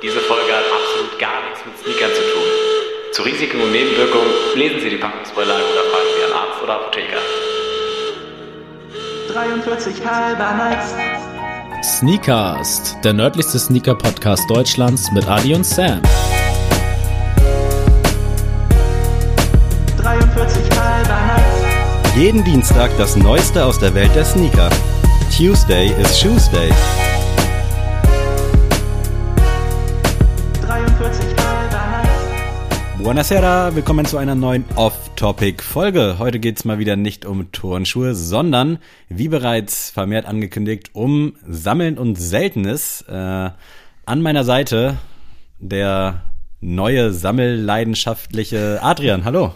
Diese Folge hat absolut gar nichts mit Sneakern zu tun. Zu Risiken und Nebenwirkungen lesen Sie die Packungsbeilage oder fragen Sie einen Arzt oder Apotheker. 43 halber Nights. Sneakast, der nördlichste Sneaker-Podcast Deutschlands mit Adi und Sam. 43 halber Nights. Jeden Dienstag das Neueste aus der Welt der Sneaker. Tuesday is Shoes Day. Buonasera, willkommen zu einer neuen Off-Topic-Folge. Heute geht's mal wieder nicht um Turnschuhe, sondern, wie bereits vermehrt angekündigt, um Sammeln und Seltenes. Äh, an meiner Seite der neue sammelleidenschaftliche Adrian. Hallo.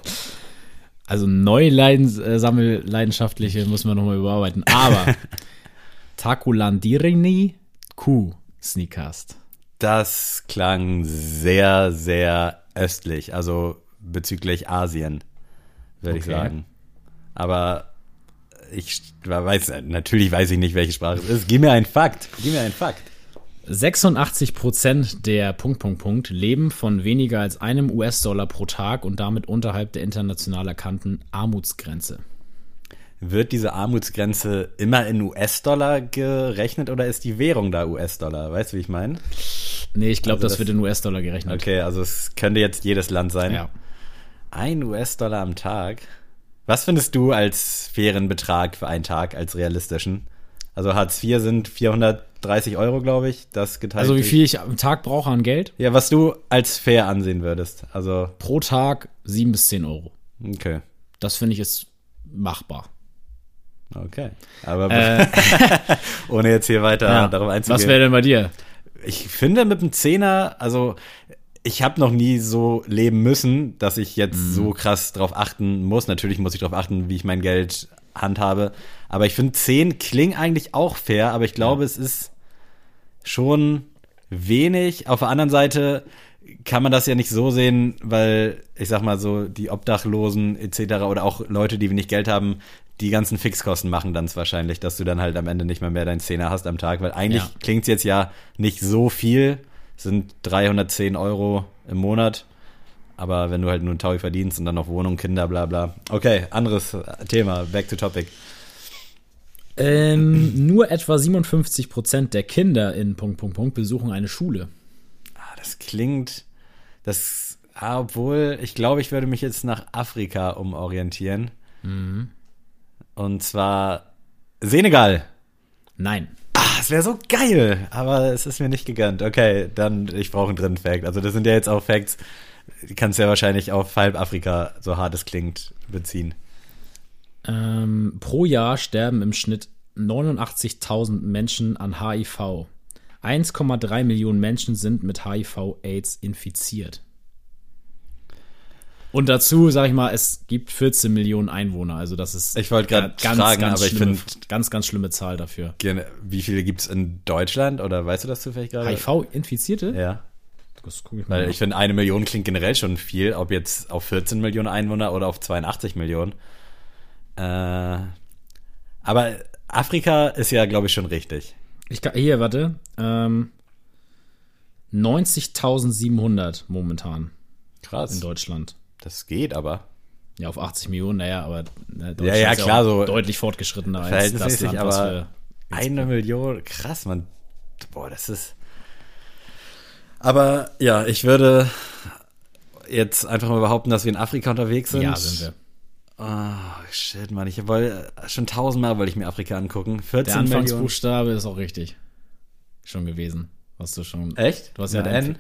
Also neu äh, sammelleidenschaftliche muss man nochmal überarbeiten. Aber Takulandirini Q Sneakast. Das klang sehr, sehr östlich, also bezüglich Asien, würde ich Okay. sagen. Aber ich weiß, natürlich weiß ich nicht, welche Sprache es ist. Gib mir einen Fakt. Gib mir einen Fakt. 86% der Punkt, Punkt, Punkt leben von weniger als einem US-Dollar pro Tag und damit unterhalb der international erkannten Armutsgrenze. Wird diese Armutsgrenze immer in US-Dollar gerechnet oder ist die Währung da US-Dollar? Weißt du, wie ich meine? Nee, ich glaube, Also das, das- wird in US-Dollar gerechnet. Okay, also es könnte jetzt jedes Land sein. Ja. Ein US-Dollar am Tag. Was findest du als fairen Betrag für einen Tag, als realistischen? Also Hartz IV sind 430 Euro, glaube ich. Das geteilt. Also wie viel ich am Tag brauche an Geld? Ja, was du als fair ansehen würdest. Also, Pro Tag 7 bis 10 Euro. okay. Das finde ich ist machbar. Okay. Aber ohne jetzt hier weiter darauf einzugehen. Was wäre denn bei dir? ich finde mit dem Zehner, also ich habe noch nie so leben müssen, dass ich jetzt Mhm. so krass drauf achten muss. Natürlich muss ich darauf achten, wie ich mein Geld handhabe. Aber ich finde 10 klingen eigentlich auch fair, aber ich glaube, es ist schon wenig. Auf der anderen Seite kann man das ja nicht so sehen, weil ich sag mal so, die Obdachlosen etc. oder auch Leute, die wenig Geld haben, die ganzen Fixkosten machen dann wahrscheinlich, dass du dann halt am Ende nicht mal mehr deinen Zehner hast am Tag, weil eigentlich Ja. klingt's jetzt ja nicht so viel, sind 310 Euro im Monat. Aber wenn du halt nur ein Taui verdienst und dann noch Wohnung, Kinder, bla bla. Okay, anderes Thema, back to topic. Ähm, nur etwa 57% der Kinder in Punkt, Punkt, Punkt besuchen eine Schule. Ah, das klingt, das, ah, obwohl, ich glaube, ich würde mich jetzt nach Afrika umorientieren. Und zwar Senegal. Nein. Ah, es wäre so geil, aber es ist mir nicht gegönnt. Okay, dann, ich brauche einen dritten Fact. Also das sind ja jetzt auch Facts, die kannst du ja wahrscheinlich auf halb Afrika, so hart es klingt, beziehen. Ähm, pro Jahr sterben im Schnitt 89.000 Menschen an HIV. 1,3 Millionen Menschen sind mit HIV-Aids infiziert. Und dazu, sag ich mal, es gibt 14 Millionen Einwohner. Also das ist Ich wollte grad ganz, fragen, ganz aber ich schlimme, find- ganz, ganz schlimme Zahl dafür. Wie viele gibt's in Deutschland oder weißt du das zufällig gerade? HIV-Infizierte? Ja. Das guck ich mal Weil ich finde, eine Million klingt generell schon viel, ob jetzt auf 14 Millionen Einwohner oder auf 82 Millionen. Äh, aber Afrika ist ja, glaube ich, schon richtig. Ich kann, hier, warte. Ähm, 90.700 momentan in Krass. Deutschland. Das geht aber. Ja, auf 80 Millionen, naja, aber ne, Ja, ja, klar, auch so deutlich fortgeschrittener als das Land, was aber eine Million, krass, man. Boah, das ist. Aber ja, ich würde jetzt einfach mal behaupten, dass wir in Afrika unterwegs sind. Ja, sind wir. Oh, shit, Mann. Ich wollte schon tausendmal wollte ich mir Afrika angucken. 14 Der Millionen. Anfangsbuchstabe ist auch richtig. Schon gewesen. Hast du schon. Echt? Du hast ja ein, N?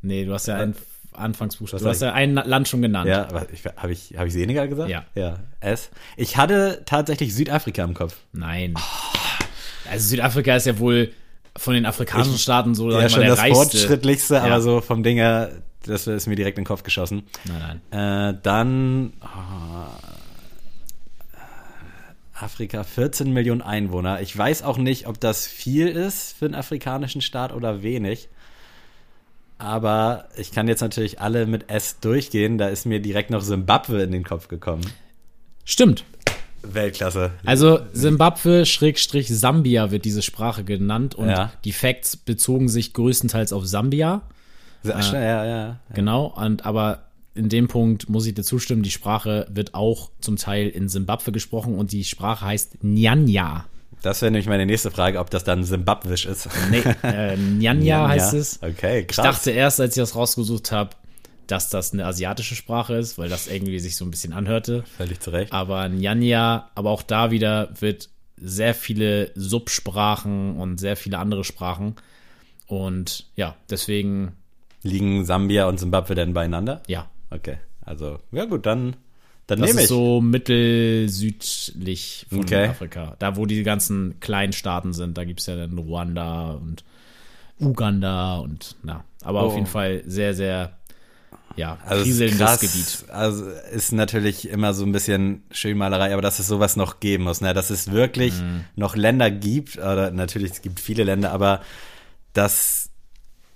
Nee, du hast ja einen Anfangsbuchstaben. Was Du hast ja ein Land schon genannt. Ja, ich, habe ich, hab ich Senegal gesagt? Ja. Ja, S. Ich hatte tatsächlich Südafrika im Kopf. Nein. Also Südafrika ist ja wohl von den afrikanischen Staaten so ja, ich schon der das reichste. fortschrittlichste, Ja. aber so vom Ding her, das ist mir direkt in den Kopf geschossen. Nein, nein. Äh, dann oh, Afrika, 14 Millionen Einwohner. Ich weiß auch nicht, ob das viel ist für einen afrikanischen Staat oder wenig. Aber ich kann jetzt natürlich alle mit S durchgehen. Da ist mir direkt noch Simbabwe in den Kopf gekommen. Stimmt. Weltklasse. Also Simbabwe Sambia wird diese Sprache genannt und Ja. die Facts bezogen sich größtenteils auf Sambia. Sehr schnell, ja, ja. Genau, und aber in dem Punkt muss ich dir zustimmen, die Sprache wird auch zum Teil in Simbabwe gesprochen und die Sprache heißt Nyanya. Das wäre nämlich meine nächste Frage, ob das dann Simbabwisch ist. Nee, äh, Nyanya heißt es. Okay, Ich krass. dachte erst, als ich das rausgesucht habe, dass das eine asiatische Sprache ist, weil das irgendwie sich so ein bisschen anhörte. Völlig zu Recht. Aber Nyanya, aber auch da wieder wird sehr viele Subsprachen und sehr viele andere Sprachen. Und ja, deswegen, Liegen Sambia und Simbabwe denn beieinander? ja, Okay, also, ja gut, dann, dann das ist ich. so mittelsüdlich von Okay. Afrika. Da, wo die ganzen kleinen Staaten sind, da gibt es ja dann Ruanda und Uganda und na. Aber auf Oh. jeden Fall sehr, sehr, ja, Also kriselndes Gebiet. Also ist natürlich immer so ein bisschen Schönmalerei, aber dass es sowas noch geben muss, ne? dass es wirklich Mhm. noch Länder gibt, oder natürlich es gibt viele Länder, aber das,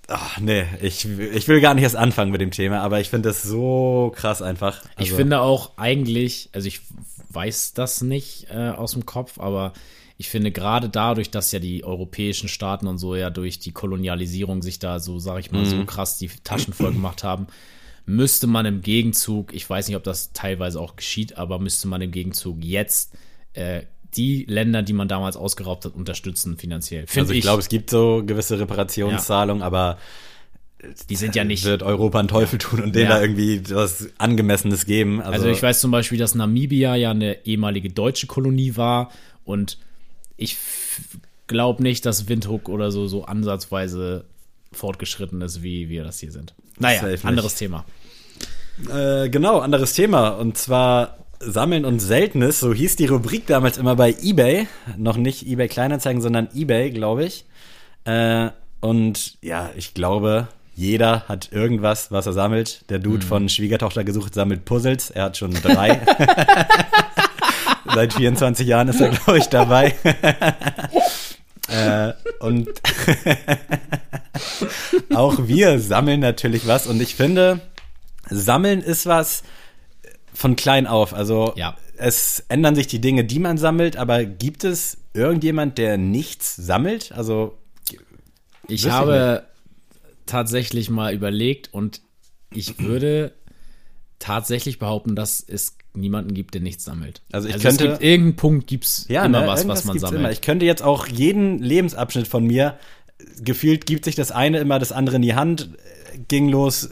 ach nee, ich, ich will gar nicht erst anfangen mit dem Thema, aber ich finde das so krass einfach. Ich Also, finde auch eigentlich, also ich weiß das nicht äh, aus dem Kopf, aber ich finde gerade dadurch, dass ja die europäischen Staaten und so ja durch die Kolonialisierung sich da so, sag ich mal, so krass die Taschen voll gemacht haben, müsste man im Gegenzug, ich weiß nicht, ob das teilweise auch geschieht, aber müsste man im Gegenzug jetzt äh, die Länder, die man damals ausgeraubt hat, unterstützen finanziell. Also ich glaube, es gibt so gewisse Reparationszahlungen, aber die sind ja nicht. wird Europa einen Teufel tun und denen Ja. da irgendwie was Angemessenes geben. Also, Also ich weiß zum Beispiel, dass Namibia ja eine ehemalige deutsche Kolonie war und ich glaube nicht, dass Windhoek oder so so ansatzweise fortgeschritten ist, wie wir das hier sind. Naja, anderes Thema. Äh, genau, anderes Thema. Und zwar Sammeln und Seltenes. So hieß die Rubrik damals immer bei eBay. Noch nicht eBay Kleinanzeigen, sondern eBay, glaube ich. Äh, und ja, ich glaube, jeder hat irgendwas, was er sammelt. Der Dude von Schwiegertochter gesucht sammelt Puzzles. Er hat schon drei. Seit 24 Jahren ist er, glaube ich, dabei. äh, und auch wir sammeln natürlich was. Und ich finde, Sammeln ist was von klein auf. Also Ja. es ändern sich die Dinge, die man sammelt, aber gibt es irgendjemand, der nichts sammelt? Also Ich Wüsste ich habe tatsächlich mal überlegt und ich würde tatsächlich behaupten, dass es niemanden gibt, der nichts sammelt. Also ich es könnte- gibt irgendeinen Punkt gibt's ja, immer ne, was, was man sammelt. Immer. Ich könnte jetzt auch jeden Lebensabschnitt von mir gefühlt gibt sich das eine immer das andere in die Hand, ging los,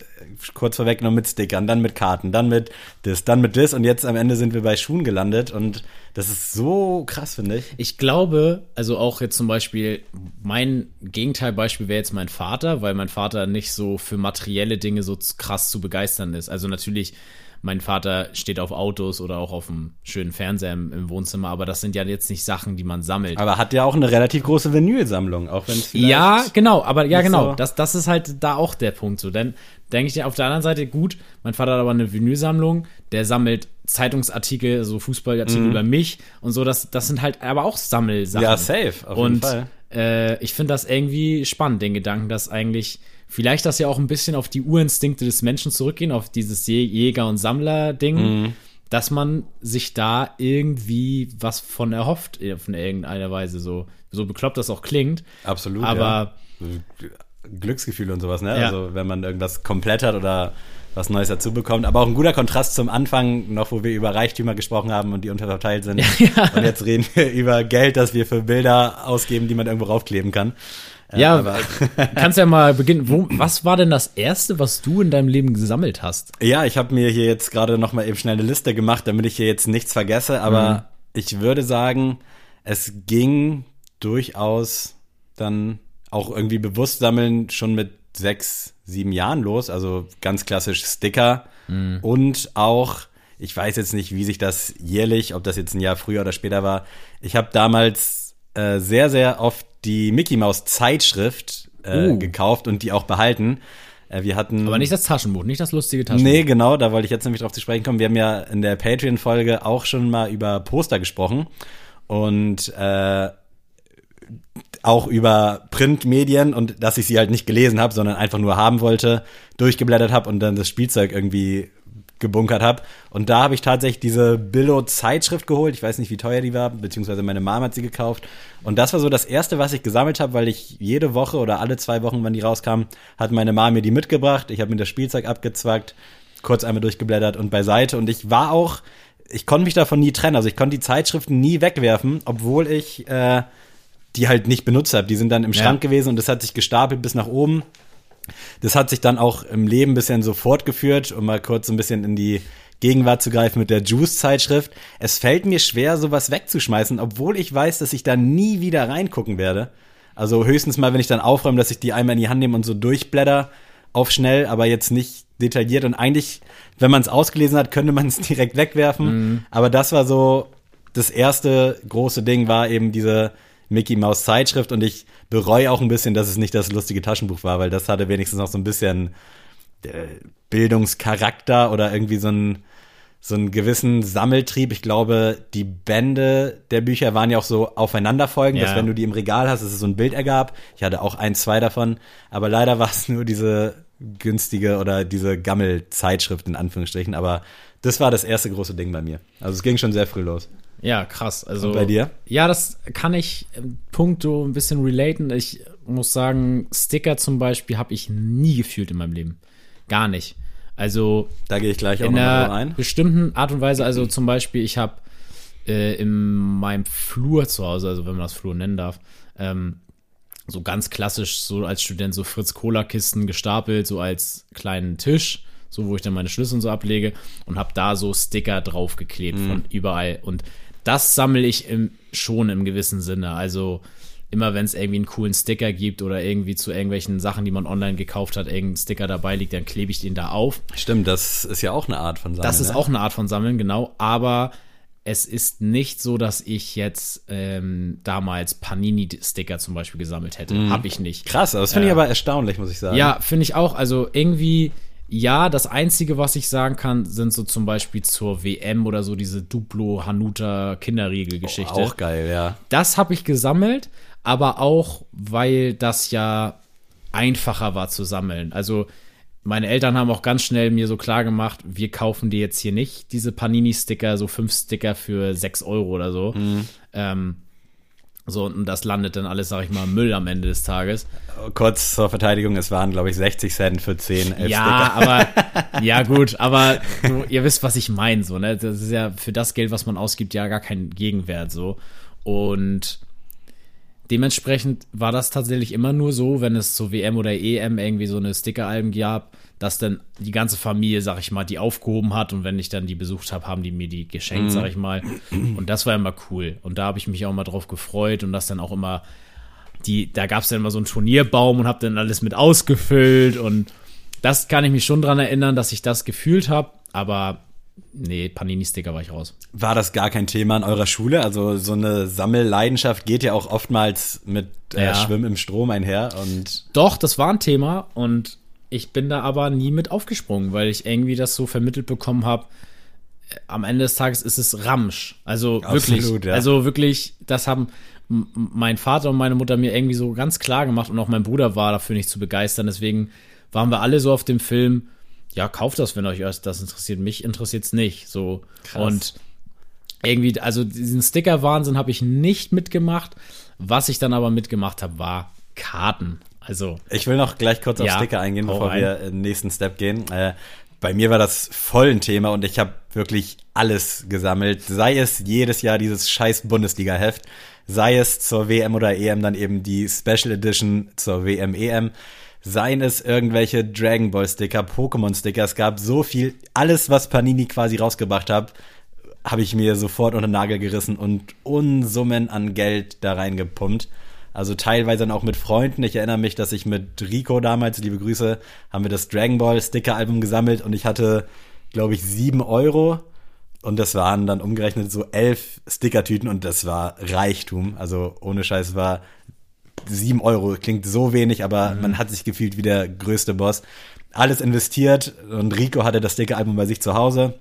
kurz vorweggenommen mit Stickern, dann mit Karten, dann mit das, dann mit das und jetzt am Ende sind wir bei Schuhen gelandet und das ist so krass, finde ich. Ich glaube, also auch jetzt zum Beispiel, mein Gegenteilbeispiel wäre jetzt mein Vater, weil mein Vater nicht so für materielle Dinge so krass zu begeistern ist. Also natürlich, mein Vater steht auf Autos oder auch auf einem schönen Fernseher im, im Wohnzimmer, aber das sind ja jetzt nicht Sachen, die man sammelt. Aber hat ja auch eine relativ große Vinylsammlung, auch wenn es Ja, genau, aber ja, genau. so- Das, das ist halt da auch der Punkt so. Denn denke ich dir auf der anderen Seite, gut, mein Vater hat aber eine Vinylsammlung, der sammelt Zeitungsartikel, so Fußballartikel über mich und so, das, das sind halt aber auch Sammelsachen. Mhm. Ja, safe, auf jeden und Fall. Äh, ich finde das irgendwie spannend, den Gedanken, dass eigentlich vielleicht das ja auch ein bisschen auf die Urinstinkte des Menschen zurückgehen, auf dieses Jä- Jäger- und Sammler-Ding, Mhm. dass man sich da irgendwie was von erhofft, äh, von irgendeiner Weise, so, so bekloppt das auch klingt. Absolut. Aber ja. Glücksgefühl und sowas, ne? Ja. Also wenn man irgendwas komplett hat oder was Neues dazu bekommt. Aber auch ein guter Kontrast zum Anfang, noch wo wir über Reichtümer gesprochen haben und die unterverteilt sind. Und jetzt reden wir über Geld, das wir für Bilder ausgeben, die man irgendwo raufkleben kann. Äh, Ja, aber, kannst ja mal beginnen. Wo, was war denn das erste, was du in deinem Leben gesammelt hast? ja, ich habe mir hier jetzt gerade noch mal eben schnell eine Liste gemacht, damit ich hier jetzt nichts vergesse. Aber Mhm. ich würde sagen, es ging durchaus dann auch irgendwie bewusst sammeln schon mit sechs, sieben Jahren los. Also ganz klassisch Sticker Mhm. und auch, ich weiß jetzt nicht, wie sich das jährlich, ob das jetzt ein Jahr früher oder später war. Ich habe damals äh, sehr, sehr oft die Mickey Maus Zeitschrift äh, Oh. gekauft und die auch behalten. Äh, wir hatten Aber nicht das Taschenbuch, nicht das lustige Taschenbuch. Nee, genau, da wollte ich jetzt nämlich drauf zu sprechen kommen. Wir haben ja in der Patreon-Folge auch schon mal über Poster gesprochen und äh, auch über Printmedien und dass ich sie halt nicht gelesen habe, sondern einfach nur haben wollte, durchgeblättert habe und dann das Spielzeug irgendwie gebunkert habe. Und da habe ich tatsächlich diese Billo-Zeitschrift geholt. Ich weiß nicht, wie teuer die war, beziehungsweise meine Mom hat sie gekauft. Und das war so das erste, was ich gesammelt habe, weil ich jede Woche oder alle zwei Wochen, wenn die rauskam, hat meine Mom mir die mitgebracht. Ich habe mir das Spielzeug abgezwackt, kurz einmal durchgeblättert und beiseite. Und ich war auch, ich konnte mich davon nie trennen. Also ich konnte die Zeitschriften nie wegwerfen, obwohl ich äh, die halt nicht benutzt habe. Die sind dann im Ja. Schrank gewesen und das hat sich gestapelt bis nach oben. Das hat sich dann auch im Leben ein bisschen so fortgeführt, um mal kurz so ein bisschen in die Gegenwart zu greifen mit der Juice-Zeitschrift. Es fällt mir schwer, sowas wegzuschmeißen, obwohl ich weiß, dass ich da nie wieder reingucken werde. Also höchstens mal, wenn ich dann aufräume, dass ich die einmal in die Hand nehme und so durchblätter auf schnell, aber jetzt nicht detailliert. Und eigentlich, wenn man es ausgelesen hat, könnte man es direkt wegwerfen. Aber das war so, das erste große Ding war eben diese Mickey Mouse Zeitschrift und ich bereue auch ein bisschen, dass es nicht das lustige Taschenbuch war, weil das hatte wenigstens noch so ein bisschen äh, Bildungscharakter oder irgendwie so einen so einen gewissen Sammeltrieb. Ich glaube, die Bände der Bücher waren ja auch so aufeinanderfolgend, Ja. dass wenn du die im Regal hast, dass es so ein Bild ergab. Ich hatte auch ein, zwei davon, aber leider war es nur diese günstige oder diese Gammel-Zeitschrift in Anführungsstrichen, aber das war das erste große Ding bei mir. Also es ging schon sehr früh los. Ja, krass. Also Und bei dir? Ja, das kann ich im Punkto ein bisschen relaten. Ich muss sagen, Sticker zum Beispiel habe ich nie gefühlt in meinem Leben. Gar nicht. Also Da gehe ich gleich auch in einer drauf ein. bestimmten Art und Weise, also zum Beispiel, ich habe äh, in meinem Flur zu Hause, also wenn man das Flur nennen darf, ähm, so ganz klassisch, so als Student, so Fritz-Cola-Kisten gestapelt, so als kleinen Tisch, so wo ich dann meine Schlüssel und so ablege und habe da so Sticker draufgeklebt von überall. Und das sammle ich im, schon im gewissen Sinne. Also immer wenn es irgendwie einen coolen Sticker gibt oder irgendwie zu irgendwelchen Sachen, die man online gekauft hat, irgendein Sticker dabei liegt, dann klebe ich den da auf. Stimmt, das ist ja auch eine Art von Sammeln. Das ist ne? auch eine Art von Sammeln, genau. Aber es ist nicht so, dass ich jetzt ähm, damals Panini-Sticker zum Beispiel gesammelt hätte. Hab ich nicht. krass. Das finde ich aber erstaunlich, muss ich sagen. Ja, finde ich auch. Also irgendwie, ja, das Einzige, was ich sagen kann, sind so zum Beispiel zur WM oder so diese Duplo Hanuta Kinderriegel-Geschichte. auch geil, ja. Das habe ich gesammelt, aber auch, weil das ja einfacher war zu sammeln. Also meine Eltern haben auch ganz schnell mir so klar gemacht, wir kaufen dir jetzt hier nicht diese Panini-Sticker, so fünf Sticker für sechs Euro oder so. Ähm, so, und das landet dann alles, sag ich mal, Müll am Ende des Tages. Kurz zur Verteidigung, es waren, glaube ich, 60 Cent für 10 11 Ja, aber ja gut, aber du, ihr wisst, was ich meine, so, ne? Das ist ja für das Geld, was man ausgibt, ja gar kein Gegenwert so. Und dementsprechend war das tatsächlich immer nur so, wenn es zur WM oder EM irgendwie so eine Sticker-Alben gab, dass dann die ganze Familie, sag ich mal, die aufgehoben hat und wenn ich dann die besucht habe, haben die mir die geschenkt, sag ich mal. Und das war immer cool. Und da habe ich mich auch mal drauf gefreut und das dann auch immer die, da gab es dann immer so einen Turnierbaum und habe dann alles mit ausgefüllt und das kann ich mich schon dran erinnern, dass ich das gefühlt habe, aber nee, Panini-Sticker war ich raus. War das gar kein Thema in eurer Schule? Also so eine Sammelleidenschaft geht ja auch oftmals mit äh, Ja. Schwimmen im Strom einher und Doch, das war ein Thema und ich bin da aber nie mit aufgesprungen, weil ich irgendwie das so vermittelt bekommen habe. Am Ende des Tages ist es Ramsch. Also Absolut, wirklich. ja. Also wirklich, das haben mein Vater und meine Mutter mir irgendwie so ganz klar gemacht und auch mein Bruder war dafür nicht zu begeistern. Deswegen waren wir alle so auf dem Film, ja, kauft das, wenn euch das interessiert. Mich interessiert's nicht. So. Und irgendwie, also diesen Sticker-Wahnsinn habe ich nicht mitgemacht. Was ich dann aber mitgemacht habe, war Karten. Also, ich will noch gleich kurz auf Ja, Sticker eingehen, bevor rein. wir in den nächsten Step gehen. Äh, bei mir war das voll ein Thema und ich habe wirklich alles gesammelt. Sei es jedes Jahr dieses scheiß Bundesliga-Heft, sei es zur WM oder EM dann eben die Special Edition zur WM, EM. Seien es irgendwelche Dragon Ball Sticker, Pokémon Sticker, es gab so viel, alles was Panini quasi rausgebracht hat, habe ich mir sofort unter den Nagel gerissen und Unsummen an Geld da reingepumpt. Also teilweise dann auch mit Freunden. Ich erinnere mich, dass ich mit Rico damals, liebe Grüße, haben wir das Dragon Ball Sticker Album gesammelt und ich hatte, glaube ich, sieben Euro. Und das waren dann umgerechnet so elf Stickertüten und das war Reichtum. Also ohne Scheiß war sieben Euro. Klingt so wenig, aber man hat sich gefühlt wie der größte Boss. Alles investiert und Rico hatte das Sticker-Album bei sich zu Hause.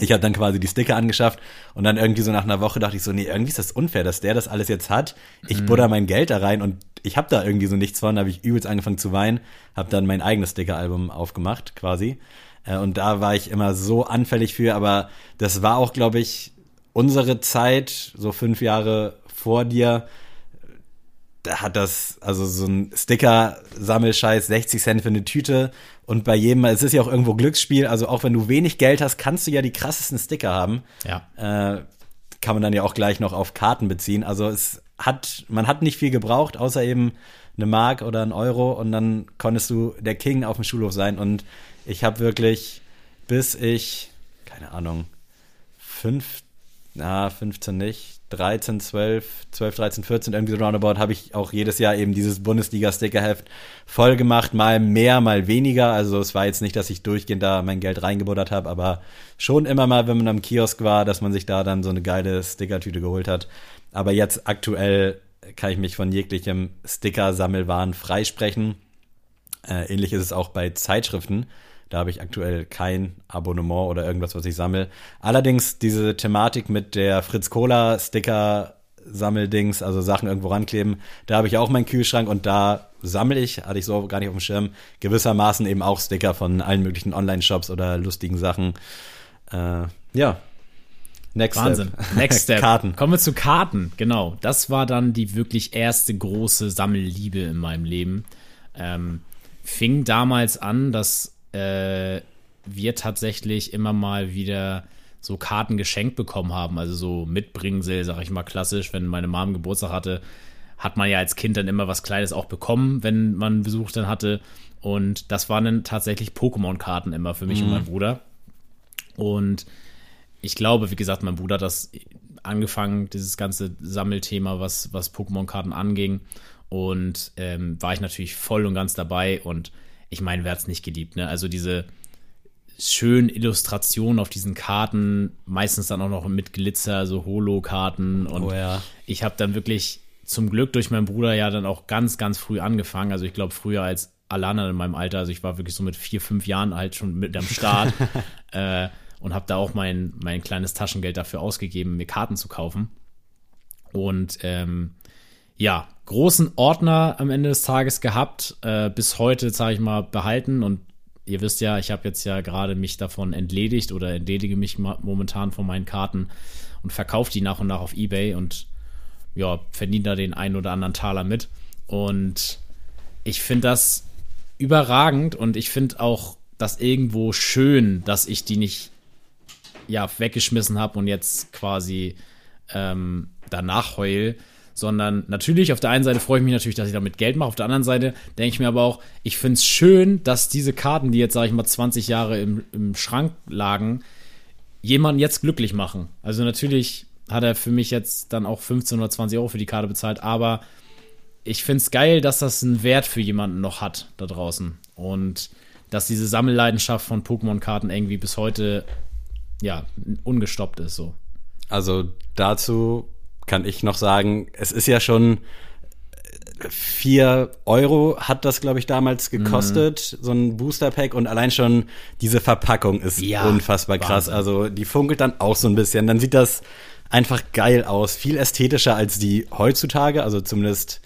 Ich habe dann quasi die Sticker angeschafft und dann irgendwie so nach einer Woche dachte ich so, nee, irgendwie ist das unfair, dass der das alles jetzt hat. Ich butter mein Geld da rein und ich habe da irgendwie so nichts von. Da habe ich übelst angefangen zu weinen, habe dann mein eigenes Sticker-Album aufgemacht quasi. Äh, und da war ich immer so anfällig für, aber das war auch, glaube ich, unsere Zeit, so fünf Jahre vor dir, da hat das, also so ein Sticker-Sammelscheiß, 60 Cent für eine Tüte und bei jedem, es ist ja auch irgendwo Glücksspiel, also auch wenn du wenig Geld hast, kannst du ja die krassesten Sticker haben. Ja. Äh, kann man dann ja auch gleich noch auf Karten beziehen. Also es hat, man hat nicht viel gebraucht, außer eben eine Mark oder ein Euro und dann konntest du der King auf dem Schulhof sein und ich habe wirklich, bis ich, keine Ahnung, fünf, na, 15 nicht, 13, 12, 12, 13, 14, irgendwie so roundabout, habe ich auch jedes Jahr eben dieses Bundesliga-Stickerheft voll gemacht, mal mehr, mal weniger. Also es war jetzt nicht, dass ich durchgehend da mein Geld reingebuddert habe, aber schon immer mal, wenn man am Kiosk war, dass man sich da dann so eine geile Stickertüte geholt hat. Aber jetzt aktuell kann ich mich von jeglichem Sticker-Sammelwahn freisprechen. Äh, ähnlich ist es auch bei Zeitschriften. Da habe ich aktuell kein Abonnement oder irgendwas, was ich sammle. Allerdings diese Thematik mit der Fritz Cola Sticker Sammeldings, also Sachen irgendwo rankleben, da habe ich auch meinen Kühlschrank und da sammle ich, hatte ich so gar nicht auf dem Schirm, gewissermaßen eben auch Sticker von allen möglichen Online-Shops oder lustigen Sachen. Äh, ja. Next Wahnsinn. Step. Next Step. Karten. Kommen wir zu Karten. Genau. Das war dann die wirklich erste große Sammelliebe in meinem Leben. Ähm, fing damals an, dass äh, wir tatsächlich immer mal wieder so Karten geschenkt bekommen haben, also so Mitbringsel, sag ich mal klassisch, wenn meine Mom Geburtstag hatte, hat man ja als Kind dann immer was Kleines auch bekommen, wenn man Besuch dann hatte. Und das waren dann tatsächlich Pokémon-Karten immer für mich mhm. und meinen Bruder. Und ich glaube, wie gesagt, mein Bruder hat das angefangen, dieses ganze Sammelthema, was, was Pokémon-Karten anging. Und ähm, war ich natürlich voll und ganz dabei. Und ich meine, wer hat es nicht geliebt, ne? Also diese schönen Illustrationen auf diesen Karten, meistens dann auch noch mit Glitzer, so Holo-Karten. Und oh ja. ich habe dann wirklich zum Glück durch meinen Bruder ja dann auch ganz, ganz früh angefangen. Also ich glaube früher als anderen in meinem Alter. Also ich war wirklich so mit vier, fünf Jahren halt schon mit am Start äh, und habe da auch mein, mein kleines Taschengeld dafür ausgegeben, mir Karten zu kaufen. Und ähm, ja, großen Ordner am Ende des Tages gehabt, äh, bis heute, sage ich mal, behalten. Und ihr wisst ja, ich habe jetzt ja gerade mich davon entledigt oder entledige mich momentan von meinen Karten und verkaufe die nach und nach auf Ebay und ja, verdiene da den einen oder anderen Taler mit. Und ich finde das überragend und ich finde auch das irgendwo schön, dass ich die nicht ja weggeschmissen habe und jetzt quasi ähm, danach heul, sondern natürlich auf der einen Seite freue ich mich natürlich, dass ich damit Geld mache, auf der anderen Seite denke ich mir aber auch, ich finde es schön, dass diese Karten, die jetzt, sage ich mal, 20 Jahre im, im Schrank lagen, jemanden jetzt glücklich machen. Also natürlich hat er für mich jetzt dann auch 15 oder 20 Euro für die Karte bezahlt, aber ich finde es geil, dass das einen Wert für jemanden noch hat da draußen. Und dass diese Sammelleidenschaft von Pokémon-Karten irgendwie bis heute ja ungestoppt ist so. Also dazu kann ich noch sagen, es ist ja schon vier Euro hat das, glaube ich, damals gekostet, mhm. so ein Booster Pack und allein schon diese Verpackung ist ja, unfassbar krass. Wahnsinn. Also die funkelt dann auch so ein bisschen. Dann sieht das einfach geil aus, viel ästhetischer als die heutzutage. Also zumindest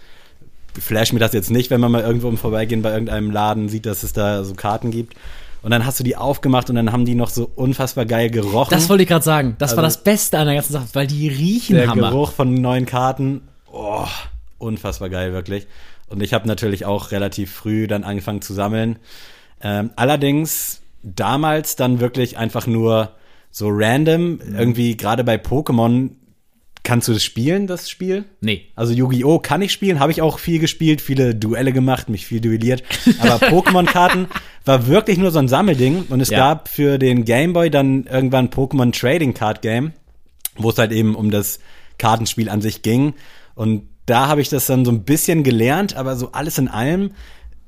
flash mir das jetzt nicht, wenn man mal irgendwo im Vorbeigehen bei irgendeinem Laden sieht, dass es da so Karten gibt. Und dann hast du die aufgemacht und dann haben die noch so unfassbar geil gerochen. Das wollte ich gerade sagen. Das also, war das Beste an der ganzen Sache, weil die riechen der Hammer. Der Geruch von neuen Karten, oh, unfassbar geil, wirklich. Und ich habe natürlich auch relativ früh dann angefangen zu sammeln. Ähm, allerdings damals dann wirklich einfach nur so random, mhm. irgendwie gerade bei Pokémon Kannst du das spielen, das Spiel? Nee. Also Yu-Gi-Oh! kann ich spielen, habe ich auch viel gespielt, viele Duelle gemacht, mich viel duelliert. Aber Pokémon-Karten war wirklich nur so ein Sammelding. Und es ja. gab für den Game Boy dann irgendwann Pokémon Trading Card Game, wo es halt eben um das Kartenspiel an sich ging. Und da habe ich das dann so ein bisschen gelernt, aber so alles in allem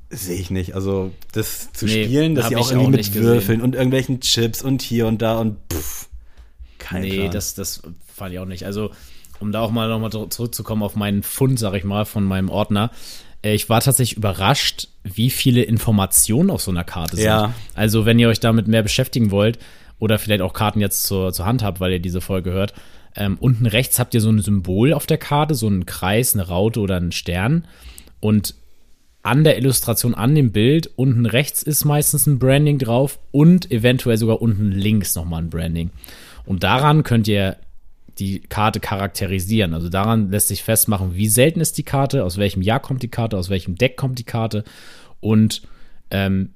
sehe ich nicht. Also das zu nee, spielen, dass sie auch irgendwie auch mit Würfeln und irgendwelchen Chips und hier und da und pff. Kein nee, Plan. das, das fand ich auch nicht. Also, um da auch mal nochmal zurückzukommen auf meinen Fund, sag ich mal, von meinem Ordner. Äh, ich war tatsächlich überrascht, wie viele Informationen auf so einer Karte sind. Ja. Also, wenn ihr euch damit mehr beschäftigen wollt oder vielleicht auch Karten jetzt zur, zur Hand habt, weil ihr diese Folge hört, ähm, unten rechts habt ihr so ein Symbol auf der Karte, so einen Kreis, eine Raute oder einen Stern. Und an der Illustration, an dem Bild, unten rechts ist meistens ein Branding drauf und eventuell sogar unten links nochmal ein Branding. Und daran könnt ihr die Karte charakterisieren. Also daran lässt sich festmachen, wie selten ist die Karte, aus welchem Jahr kommt die Karte, aus welchem Deck kommt die Karte und ähm,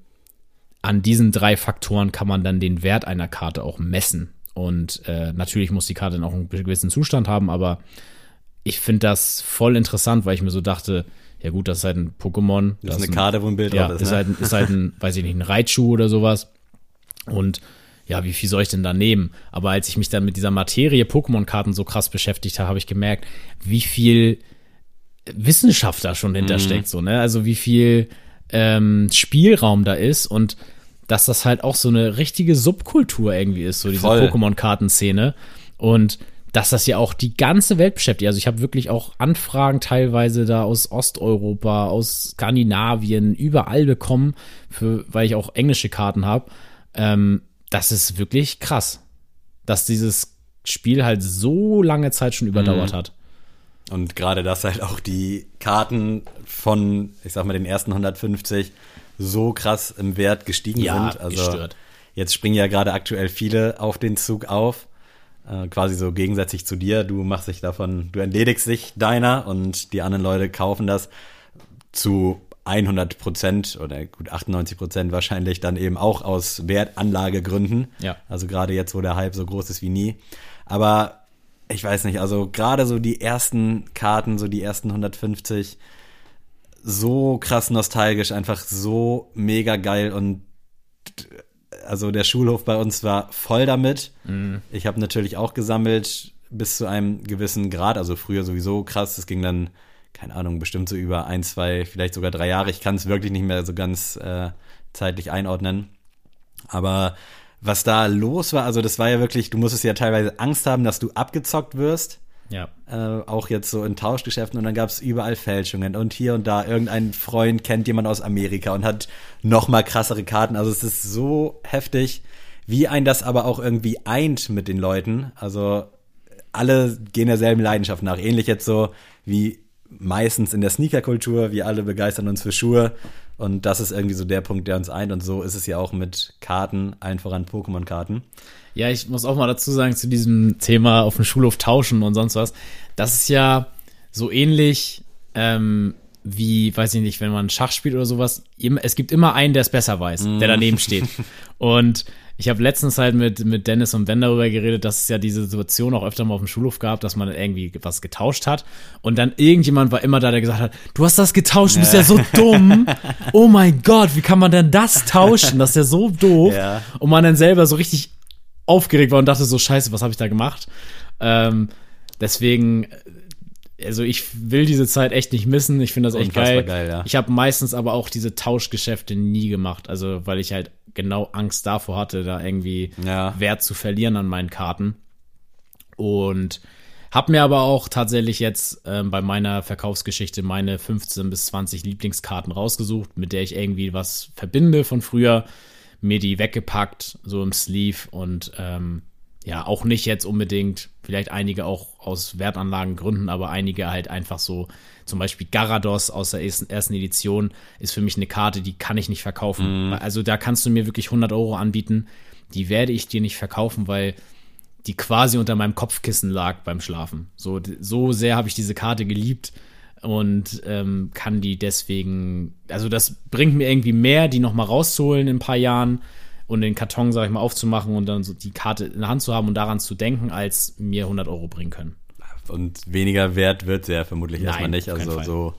an diesen drei Faktoren kann man dann den Wert einer Karte auch messen. Und äh, natürlich muss die Karte dann auch einen gewissen Zustand haben, aber ich finde das voll interessant, weil ich mir so dachte, ja gut, das ist halt ein Pokémon. Das ist eine ein- Karte, wo ein Bild ja, drauf ist. ist, ne? halt, ist halt ein, weiß ich nicht, ein Reitschuh oder sowas. Und ja, wie viel soll ich denn da nehmen? Aber als ich mich dann mit dieser Materie Pokémon-Karten so krass beschäftigt habe, habe ich gemerkt, wie viel Wissenschaft da schon Mhm. hintersteckt, so, ne? Also wie viel ähm, Spielraum da ist und dass das halt auch so eine richtige Subkultur irgendwie ist, so diese. Pokémon-Kartenszene. Und dass das ja auch die ganze Welt beschäftigt. Also ich habe wirklich auch Anfragen teilweise da aus Osteuropa, aus Skandinavien, überall bekommen, für, weil ich auch englische Karten habe. Ähm, das ist wirklich krass, dass dieses Spiel halt so lange Zeit schon überdauert hat. Und gerade, dass halt auch die Karten von, ich sag mal, den ersten 150 so krass im Wert gestiegen Ja, sind. Also gestört. jetzt springen ja gerade aktuell viele auf den Zug auf. Äh, quasi so gegensätzlich zu dir. Du machst dich davon, du entledigst dich deiner und die anderen Leute kaufen das zu 100 Prozent oder gut 98 Prozent wahrscheinlich dann eben auch aus Wertanlagegründen. Ja. Also gerade jetzt, wo der Hype so groß ist wie nie. Aber ich weiß nicht, also gerade so die ersten Karten, so die ersten 150, so krass nostalgisch, einfach so mega geil und also der Schulhof bei uns war voll damit. Ich habe natürlich auch gesammelt bis zu einem gewissen Grad, also früher sowieso krass, es ging dann, keine Ahnung, bestimmt so über ein, zwei, vielleicht sogar drei Jahre. Ich kann es wirklich nicht mehr so ganz äh, zeitlich einordnen. Aber was da los war, also das war ja wirklich, du musstest ja teilweise Angst haben, dass du abgezockt wirst Ja. äh, auch jetzt so in Tauschgeschäften und dann gab es überall Fälschungen und hier und da irgendein Freund kennt jemand aus Amerika und hat noch mal krassere Karten. Also es ist so heftig, wie ein das aber auch irgendwie eint mit den Leuten. Also alle gehen derselben Leidenschaft nach. Ähnlich jetzt so wie meistens in der Sneakerkultur. Wir alle begeistern uns für Schuhe und das ist irgendwie so der Punkt, der uns eint. Und so ist es ja auch mit Karten, allen voran Pokémon-Karten. Ja, ich muss auch mal dazu sagen, zu diesem Thema auf dem Schulhof tauschen und sonst was. Das ist ja so ähnlich ähm, wie, weiß ich nicht, wenn man Schach spielt oder sowas. Es gibt immer einen, der es besser weiß, der daneben steht. Und ich habe letztens halt mit, mit Dennis und Ben darüber geredet, dass es ja diese Situation auch öfter mal auf dem Schulhof gab, dass man irgendwie was getauscht hat. Und dann irgendjemand war immer da, der gesagt hat, du hast das getauscht, du bist ja so dumm. Oh mein Gott, wie kann man denn das tauschen? Das ist ja so doof. Ja. Und man dann selber so richtig aufgeregt war und dachte so, scheiße, was habe ich da gemacht? Ähm, deswegen, also ich will diese Zeit echt nicht missen. Ich finde das echt Unfassbar geil. geil, ja. Ich habe meistens aber auch diese Tauschgeschäfte nie gemacht, also weil ich halt genau Angst davor hatte, da irgendwie Ja. Wert zu verlieren an meinen Karten. Und habe mir aber auch tatsächlich jetzt ähm, bei meiner Verkaufsgeschichte meine 15 bis 20 Lieblingskarten rausgesucht, mit der ich irgendwie was verbinde von früher, mir die weggepackt, so im Sleeve und ähm, ja, auch nicht jetzt unbedingt, vielleicht einige auch aus Wertanlagengründen, aber einige halt einfach so, zum Beispiel Garados aus der ersten Edition ist für mich eine Karte, die kann ich nicht verkaufen. Also da kannst du mir wirklich 100 Euro anbieten, die werde ich dir nicht verkaufen, weil die quasi unter meinem Kopfkissen lag beim Schlafen. So, so sehr habe ich diese Karte geliebt und ähm, kann die deswegen, also das bringt mir irgendwie mehr, die nochmal rauszuholen in ein paar Jahren und den Karton, sag ich mal, aufzumachen und dann so die Karte in der Hand zu haben und daran zu denken, als mir 100 Euro bringen können. Und weniger wert wird sie ja vermutlich Nein, erstmal nicht. Also so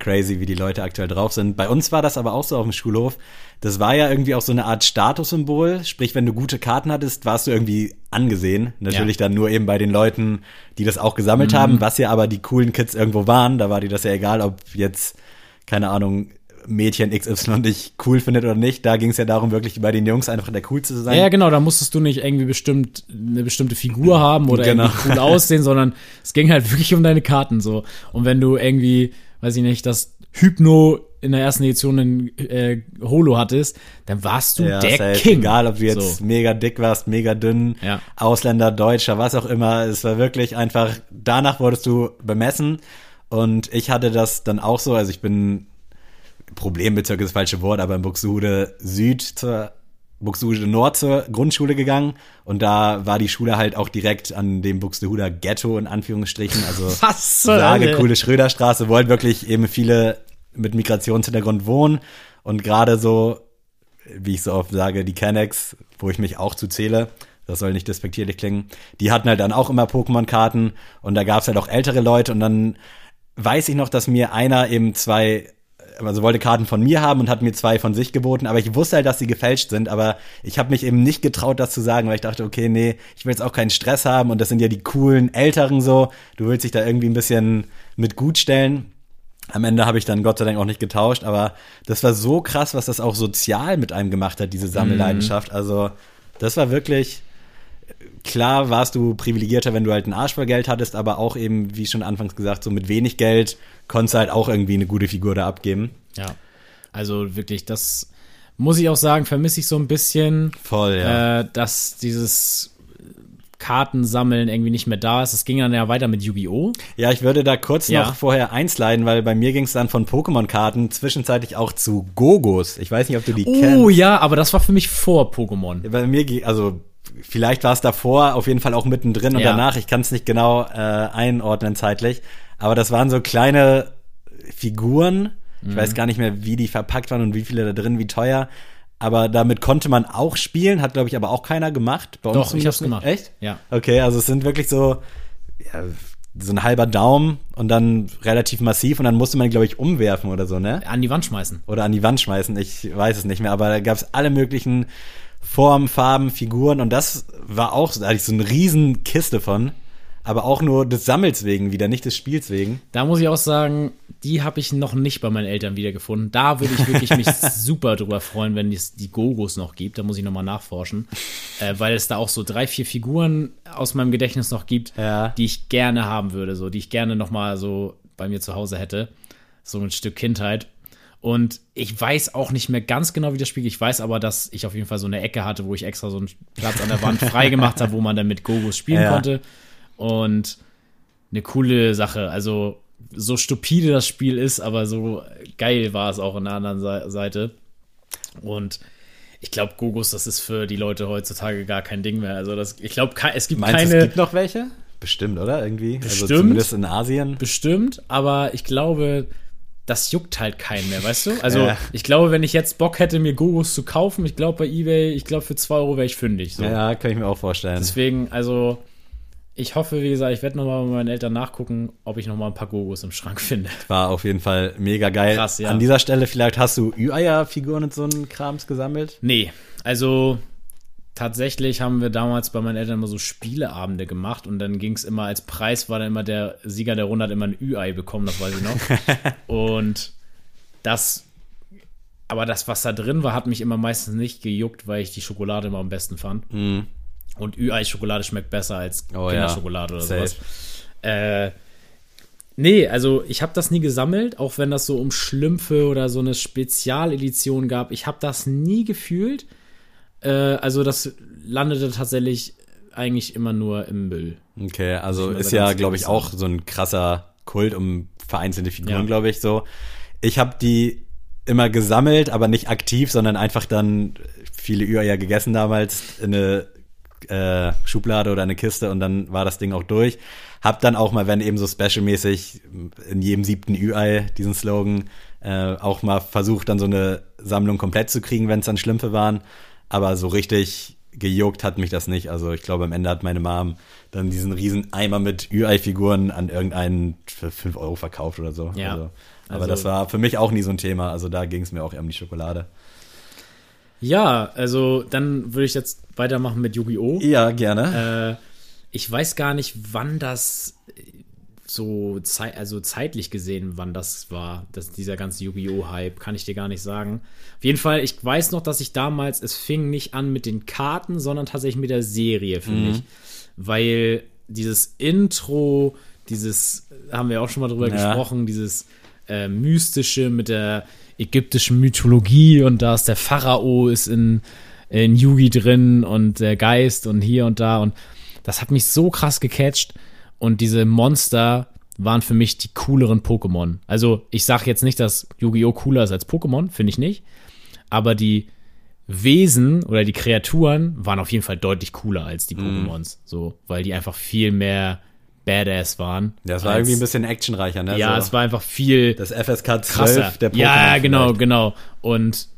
crazy, wie die Leute aktuell drauf sind. Bei uns war das aber auch so auf dem Schulhof. Das war ja irgendwie auch so eine Art Statussymbol. Sprich, wenn du gute Karten hattest, warst du irgendwie angesehen. Natürlich Ja. dann nur eben bei den Leuten, die das auch gesammelt haben, was ja aber die coolen Kids irgendwo waren. Da war dir das ja egal, ob jetzt, keine Ahnung, Mädchen XY dich cool findet oder nicht. Da ging es ja darum, wirklich bei den Jungs einfach der Coolste zu sein. Ja, ja, genau, da musstest du nicht irgendwie bestimmt eine bestimmte Figur haben oder Genau. irgendwie cool aussehen, sondern es ging halt wirklich um deine Karten so. Und wenn du irgendwie, weiß ich nicht, das Hypno in der ersten Edition in äh, Holo hattest, dann warst du Ja, der safe. King. Egal, ob du jetzt So. mega dick warst, mega dünn, Ja. Ausländer, Deutscher, was auch immer. Es war wirklich einfach, danach wurdest du bemessen. Und ich hatte das dann auch so, also ich bin Problembezirk ist das falsche Wort, aber in Buxtehude Süd zur Buxtehude Nord zur Grundschule gegangen und da war die Schule halt auch direkt an dem Buxtehuder Ghetto in Anführungsstrichen, also Was sage coole Schröderstraße, wo halt wirklich eben viele mit Migrationshintergrund wohnen. Und gerade so, wie ich so oft sage, die Kennex, wo ich mich auch zu zähle, das soll nicht despektierlich klingen, die hatten halt dann auch immer Pokémon-Karten und da gab's halt auch ältere Leute und dann weiß ich noch, dass mir einer eben zwei, also wollte Karten von mir haben und hat mir zwei von sich geboten, aber ich wusste halt, dass sie gefälscht sind, aber ich habe mich eben nicht getraut, das zu sagen, weil ich dachte, okay, nee, ich will jetzt auch keinen Stress haben und das sind ja die coolen Älteren so, du willst dich da irgendwie ein bisschen mit gut stellen. Am Ende habe ich dann Gott sei Dank auch nicht getauscht, aber das war so krass, was das auch sozial mit einem gemacht hat, diese Sammelleidenschaft. Also das war wirklich, klar warst du privilegierter, wenn du halt ein Arsch voll Geld hattest, aber auch eben, wie schon anfangs gesagt, so mit wenig Geld konntest du halt auch irgendwie eine gute Figur da abgeben. Ja. Also wirklich, das muss ich auch sagen, vermisse ich so ein bisschen, Voll, äh, dass dieses Kartensammeln irgendwie nicht mehr da ist. Es ging dann ja weiter mit Yu-Gi-Oh! Ja, ich würde da kurz Ja. noch vorher eins leiden, weil bei mir ging es dann von Pokémon-Karten zwischenzeitlich auch zu Gogos. Ich weiß nicht, ob du die Oh kennst. ja, aber das war für mich vor Pokémon. Bei mir, also vielleicht war es davor, auf jeden Fall auch mittendrin und Ja. danach. Ich kann es nicht genau äh, einordnen zeitlich. Aber das waren so kleine Figuren. Ich Mhm. weiß gar nicht mehr, wie die verpackt waren und wie viele da drin, wie teuer. Aber damit konnte man auch spielen, hat glaube ich aber auch keiner gemacht. Bei uns Doch, ich hab's nicht. gemacht. Echt? Ja. Okay, also es sind wirklich so ja, so ein halber Daumen und dann relativ massiv und dann musste man glaube ich umwerfen oder so, ne? An die Wand schmeißen. oder an die Wand schmeißen, ich weiß es nicht mehr, aber da gab es alle möglichen Formen, Farben, Figuren und das war auch, da hatte ich so eine riesen Kiste von, aber auch nur des Sammels wegen wieder, nicht des Spiels wegen. Da muss ich auch sagen, die habe ich noch nicht bei meinen Eltern wiedergefunden. Da würde ich wirklich mich super drüber freuen, wenn es die Gogos noch gibt. Da muss ich nochmal nachforschen. Äh, weil es da auch so drei, vier Figuren aus meinem Gedächtnis noch gibt, Ja. die ich gerne haben würde, so, die ich gerne nochmal so bei mir zu Hause hätte. So ein Stück Kindheit. Und ich weiß auch nicht mehr ganz genau, wie das Spiel geht. Ich weiß aber, dass ich auf jeden Fall so eine Ecke hatte, wo ich extra so einen Platz an der Wand frei gemacht habe, wo man dann mit Gogos spielen Ja. konnte. Und eine coole Sache. Also, so stupide das Spiel ist, aber so geil war es auch in der anderen Se- Seite. Und ich glaube, Gogos, das ist für die Leute heutzutage gar kein Ding mehr. Also, das, ich glaube, es gibt Meinst keine. es gibt noch welche? Bestimmt, oder? Irgendwie? Also Bestimmt. zumindest in Asien. Bestimmt, aber ich glaube, das juckt halt keinen mehr, weißt du? Also, Ja. ich glaube, wenn ich jetzt Bock hätte, mir Gogos zu kaufen, ich glaube bei Ebay, ich glaube für 2 Euro wäre ich fündig. So. Ja, kann ich mir auch vorstellen. Deswegen, also, ich hoffe, wie gesagt, ich werde nochmal bei meinen Eltern nachgucken, ob ich nochmal ein paar Gogos im Schrank finde. War auf jeden Fall mega geil. Krass, ja. An dieser Stelle vielleicht hast du Ü-Eier-Figuren und so einen Krams gesammelt? Nee, also tatsächlich haben wir damals bei meinen Eltern immer so Spieleabende gemacht und dann ging es immer als Preis, war dann immer der Sieger der Runde hat immer ein Ü-Ei bekommen, das weiß ich noch. und das, aber das, was da drin war, hat mich immer meistens nicht gejuckt, weil ich die Schokolade immer am besten fand. Und Ü-Ei-Schokolade schmeckt besser als. Oh ja, Kinderschokolade oder safe. sowas. Äh, nee, also ich habe das nie gesammelt, auch wenn das so um Schlümpfe oder so eine Spezialedition gab. Ich habe das nie gefühlt. Äh, also das landete tatsächlich eigentlich immer nur im Müll. Okay, also ist ja, glaube ich, auch so ein krasser Kult um vereinzelte Figuren, Ja. glaube ich, so. Ich habe die immer gesammelt, aber nicht aktiv, sondern einfach dann viele Ü-Eier gegessen damals in eine äh, Schublade oder eine Kiste und dann war das Ding auch durch. Hab dann auch mal, wenn eben so specialmäßig in jedem siebten Ü-Ei diesen Slogan, äh, auch mal versucht, dann so eine Sammlung komplett zu kriegen, wenn es dann Schlümpfe waren. Aber so richtig gejuckt hat mich das nicht. Also ich glaube, am Ende hat meine Mom dann diesen riesen Eimer mit Ü-Ei-Figuren an irgendeinen für 5 Euro verkauft oder so. Ja. Also, aber Also- das war für mich auch nie so ein Thema. Also da ging es mir auch eher um die Schokolade. Ja, also dann würde ich jetzt weitermachen mit Yu-Gi-Oh! Ja, gerne. Äh, ich weiß gar nicht, wann das so zei also zeitlich gesehen, wann das war, dass dieser ganze Yu-Gi-Oh! Hype, kann ich dir gar nicht sagen. Auf jeden Fall, ich weiß noch, dass ich damals, es fing nicht an mit den Karten, sondern tatsächlich mit der Serie für mich. Weil dieses Intro, dieses, haben wir auch schon mal drüber Ja. gesprochen, dieses äh, mystische mit der ägyptischen Mythologie und da ist der Pharao ist in, in Yugi drin und der Geist und hier und da und das hat mich so krass gecatcht und diese Monster waren für mich die cooleren Pokémon. Also ich sage jetzt nicht, dass Yu-Gi-Oh! cooler ist als Pokémon, finde ich nicht. Aber die Wesen oder die Kreaturen waren auf jeden Fall deutlich cooler als die Pokémons. So, weil die einfach viel mehr Badass waren. Das war als- irgendwie ein bisschen actionreicher, ne? Ja, so. es war einfach viel das FSK 12 krasser. der Pokémon. ja, genau, vielleicht. genau. Und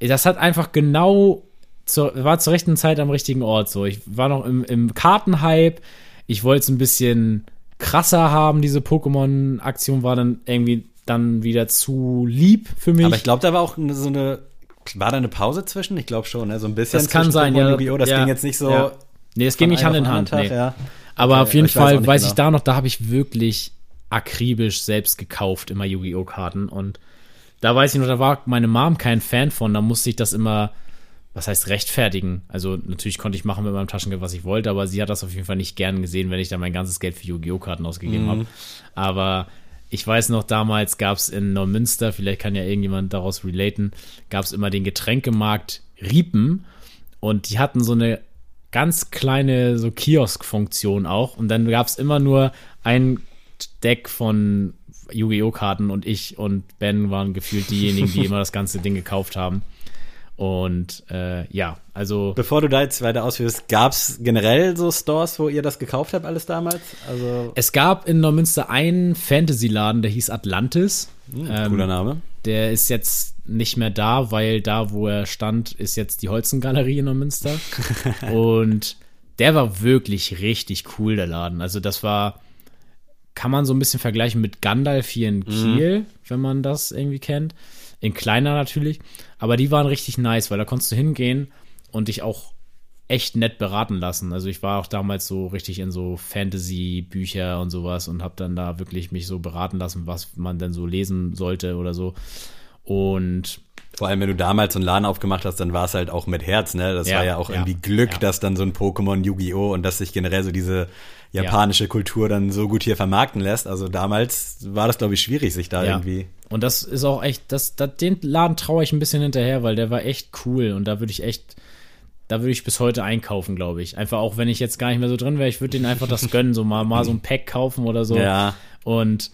das hat einfach genau zur, war zur rechten Zeit am richtigen Ort. So, ich war noch im, im Kartenhype. Ich wollte es ein bisschen krasser haben. Diese Pokémon-Aktion war dann irgendwie dann wieder zu lieb für mich. Aber ich glaube, da war auch so eine. War da eine Pause zwischen? Ich glaube schon, ne? So ein bisschen. das kann sein, ja. Yu-Gi-Oh! Das ja, ging jetzt nicht so. Ja. Nee, es ging nicht Hand in Hand. den Nee. Tag, ja. Aber Okay, auf jeden weiß Fall nicht weiß genau. ich da noch, da habe ich wirklich akribisch selbst gekauft, immer Yu-Gi-Oh! Karten. Und da weiß ich noch, da war meine Mom kein Fan von, da musste ich das immer, was heißt rechtfertigen. Also natürlich konnte ich machen mit meinem Taschengeld, was ich wollte, aber sie hat das auf jeden Fall nicht gern gesehen, wenn ich da mein ganzes Geld für Yu-Gi-Oh! Karten ausgegeben Mhm. habe. Aber ich weiß noch, damals gab es in Neumünster, vielleicht kann ja irgendjemand daraus relaten, gab es immer den Getränkemarkt Riepen und die hatten so eine ganz kleine so Kiosk-Funktion auch und dann gab es immer nur ein Deck von Yu-Gi-Oh! Karten und ich und Ben waren gefühlt diejenigen, die immer das ganze Ding gekauft haben. Und äh, ja, also Bevor du da jetzt weiter ausführst, gab es generell so Stores, wo ihr das gekauft habt, alles damals? Also, es gab in Neumünster einen Fantasy-Laden, der hieß Atlantis. Ähm, cooler Name. Der ist jetzt nicht mehr da, weil da, wo er stand, ist jetzt die Holzengalerie in Neumünster. und der war wirklich richtig cool, der Laden. Also das war, kann man so ein bisschen vergleichen mit Gandalf hier in Kiel, wenn man das irgendwie kennt. In kleiner natürlich. Aber die waren richtig nice, weil da konntest du hingehen und dich auch echt nett beraten lassen. Also ich war auch damals so richtig in so Fantasy-Bücher und sowas und habe dann da wirklich mich so beraten lassen, was man denn so lesen sollte oder so. Und Vor allem, wenn du damals so einen Laden aufgemacht hast, dann war es halt auch mit Herz, ne? Das Ja, war ja auch ja, irgendwie Glück, ja. dass dann so ein Pokémon, Yu-Gi-Oh! und dass sich generell so diese japanische Kultur dann so gut hier vermarkten lässt. Also damals war das, glaube ich, schwierig, sich da ja. irgendwie. Und das ist auch echt, das, das, den Laden traue ich ein bisschen hinterher, weil der war echt cool und da würde ich echt, da würde ich bis heute einkaufen, glaube ich. Einfach auch, wenn ich jetzt gar nicht mehr so drin wäre, ich würde denen einfach das gönnen, so mal, mal so ein Pack kaufen oder so. Ja. Und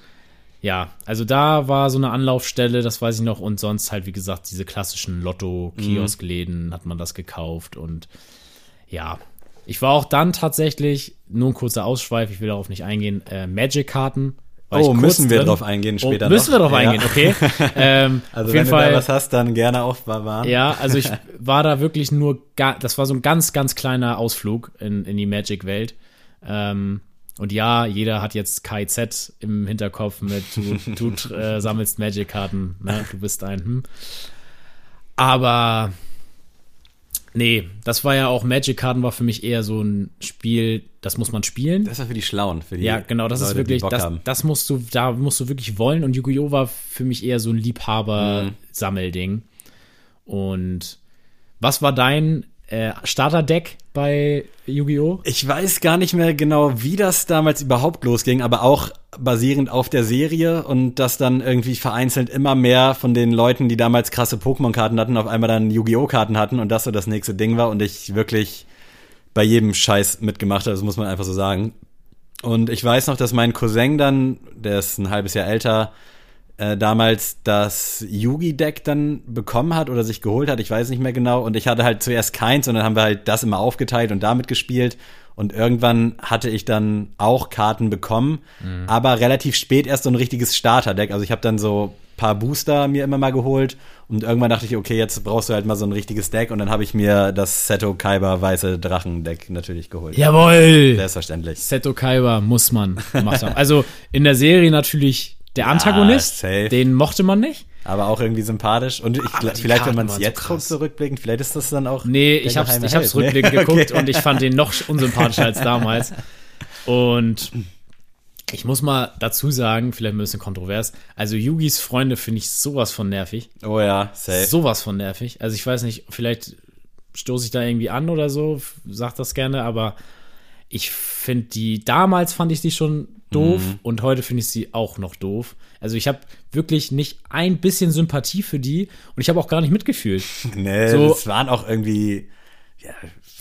ja, also da war so eine Anlaufstelle, das weiß ich noch. Und sonst halt, wie gesagt, diese klassischen Lotto-Kioskläden hat man das gekauft. Und ja, ich war auch dann tatsächlich, nur ein kurzer Ausschweif, ich will darauf nicht eingehen, äh, Magic-Karten. Oh, müssen wir drin. drauf eingehen später oh, Müssen noch? wir drauf Ja. eingehen, okay. ähm, Also auf wenn jeden du Fall, da was hast, dann gerne auch bewahren. ja, also ich war da wirklich nur, das war so ein ganz, ganz kleiner Ausflug in, in die Magic-Welt. Ähm, und ja, jeder hat jetzt KIZ im Hinterkopf mit, du, du äh, sammelst Magic-Karten, ne? du bist ein, hm. Aber, nee, das war ja auch, Magic-Karten war für mich eher so ein Spiel, das muss man spielen. Das war für die Schlauen, für die Ja, genau, das Leute, ist wirklich, das, haben. das musst du, da musst du wirklich wollen. Und Yu-Gi-Oh! war für mich eher so ein Liebhaber-Sammelding. Und was war dein äh, Starterdeck bei Yu-Gi-Oh! Ich weiß gar nicht mehr genau, wie das damals überhaupt losging, aber auch basierend auf der Serie und dass dann irgendwie vereinzelt immer mehr von den Leuten, die damals krasse Pokémon-Karten hatten, auf einmal dann Yu-Gi-Oh! Karten hatten und das so das nächste Ding war und ich wirklich bei jedem Scheiß mitgemacht habe, das muss man einfach so sagen. Und ich weiß noch, dass mein Cousin dann, der ist ein halbes Jahr älter, äh, damals das Yugi-Deck dann bekommen hat oder sich geholt hat, ich weiß nicht mehr genau. Und ich hatte halt zuerst keins und dann haben wir halt das immer aufgeteilt und damit gespielt. Und irgendwann hatte ich dann auch Karten bekommen, aber relativ spät erst so ein richtiges Starterdeck. Also ich habe dann so paar Booster mir immer mal geholt und irgendwann dachte ich, okay, jetzt brauchst du halt mal so ein richtiges Deck und dann habe ich mir das Seto Kaiba weiße Drachen-Deck natürlich geholt. Jawohl! Selbstverständlich. Seto Kaiba muss man gemacht haben. Also in der Serie natürlich der Antagonist, safe. den mochte man nicht. Aber auch irgendwie sympathisch. Und ich, die vielleicht, Karten wenn man es so jetzt guckt, zurückblickend, vielleicht ist das dann auch. Nee, ich hab's, ich hab's Held, ne? rückblickend geguckt Okay. und ich fand den noch unsympathischer als damals. Und ich muss mal dazu sagen, vielleicht ein bisschen kontrovers, also Yugis Freunde finde ich sowas von nervig. Oh ja, safe. Sowas von nervig. Also ich weiß nicht, vielleicht stoße ich da irgendwie an oder so, sag das gerne, aber ich finde die, damals fand ich die schon doof Mhm. und heute finde ich sie auch noch doof. Also ich habe wirklich nicht ein bisschen Sympathie für die und ich habe auch gar nicht mitgefühlt. Nee, So- das waren auch irgendwie, ja,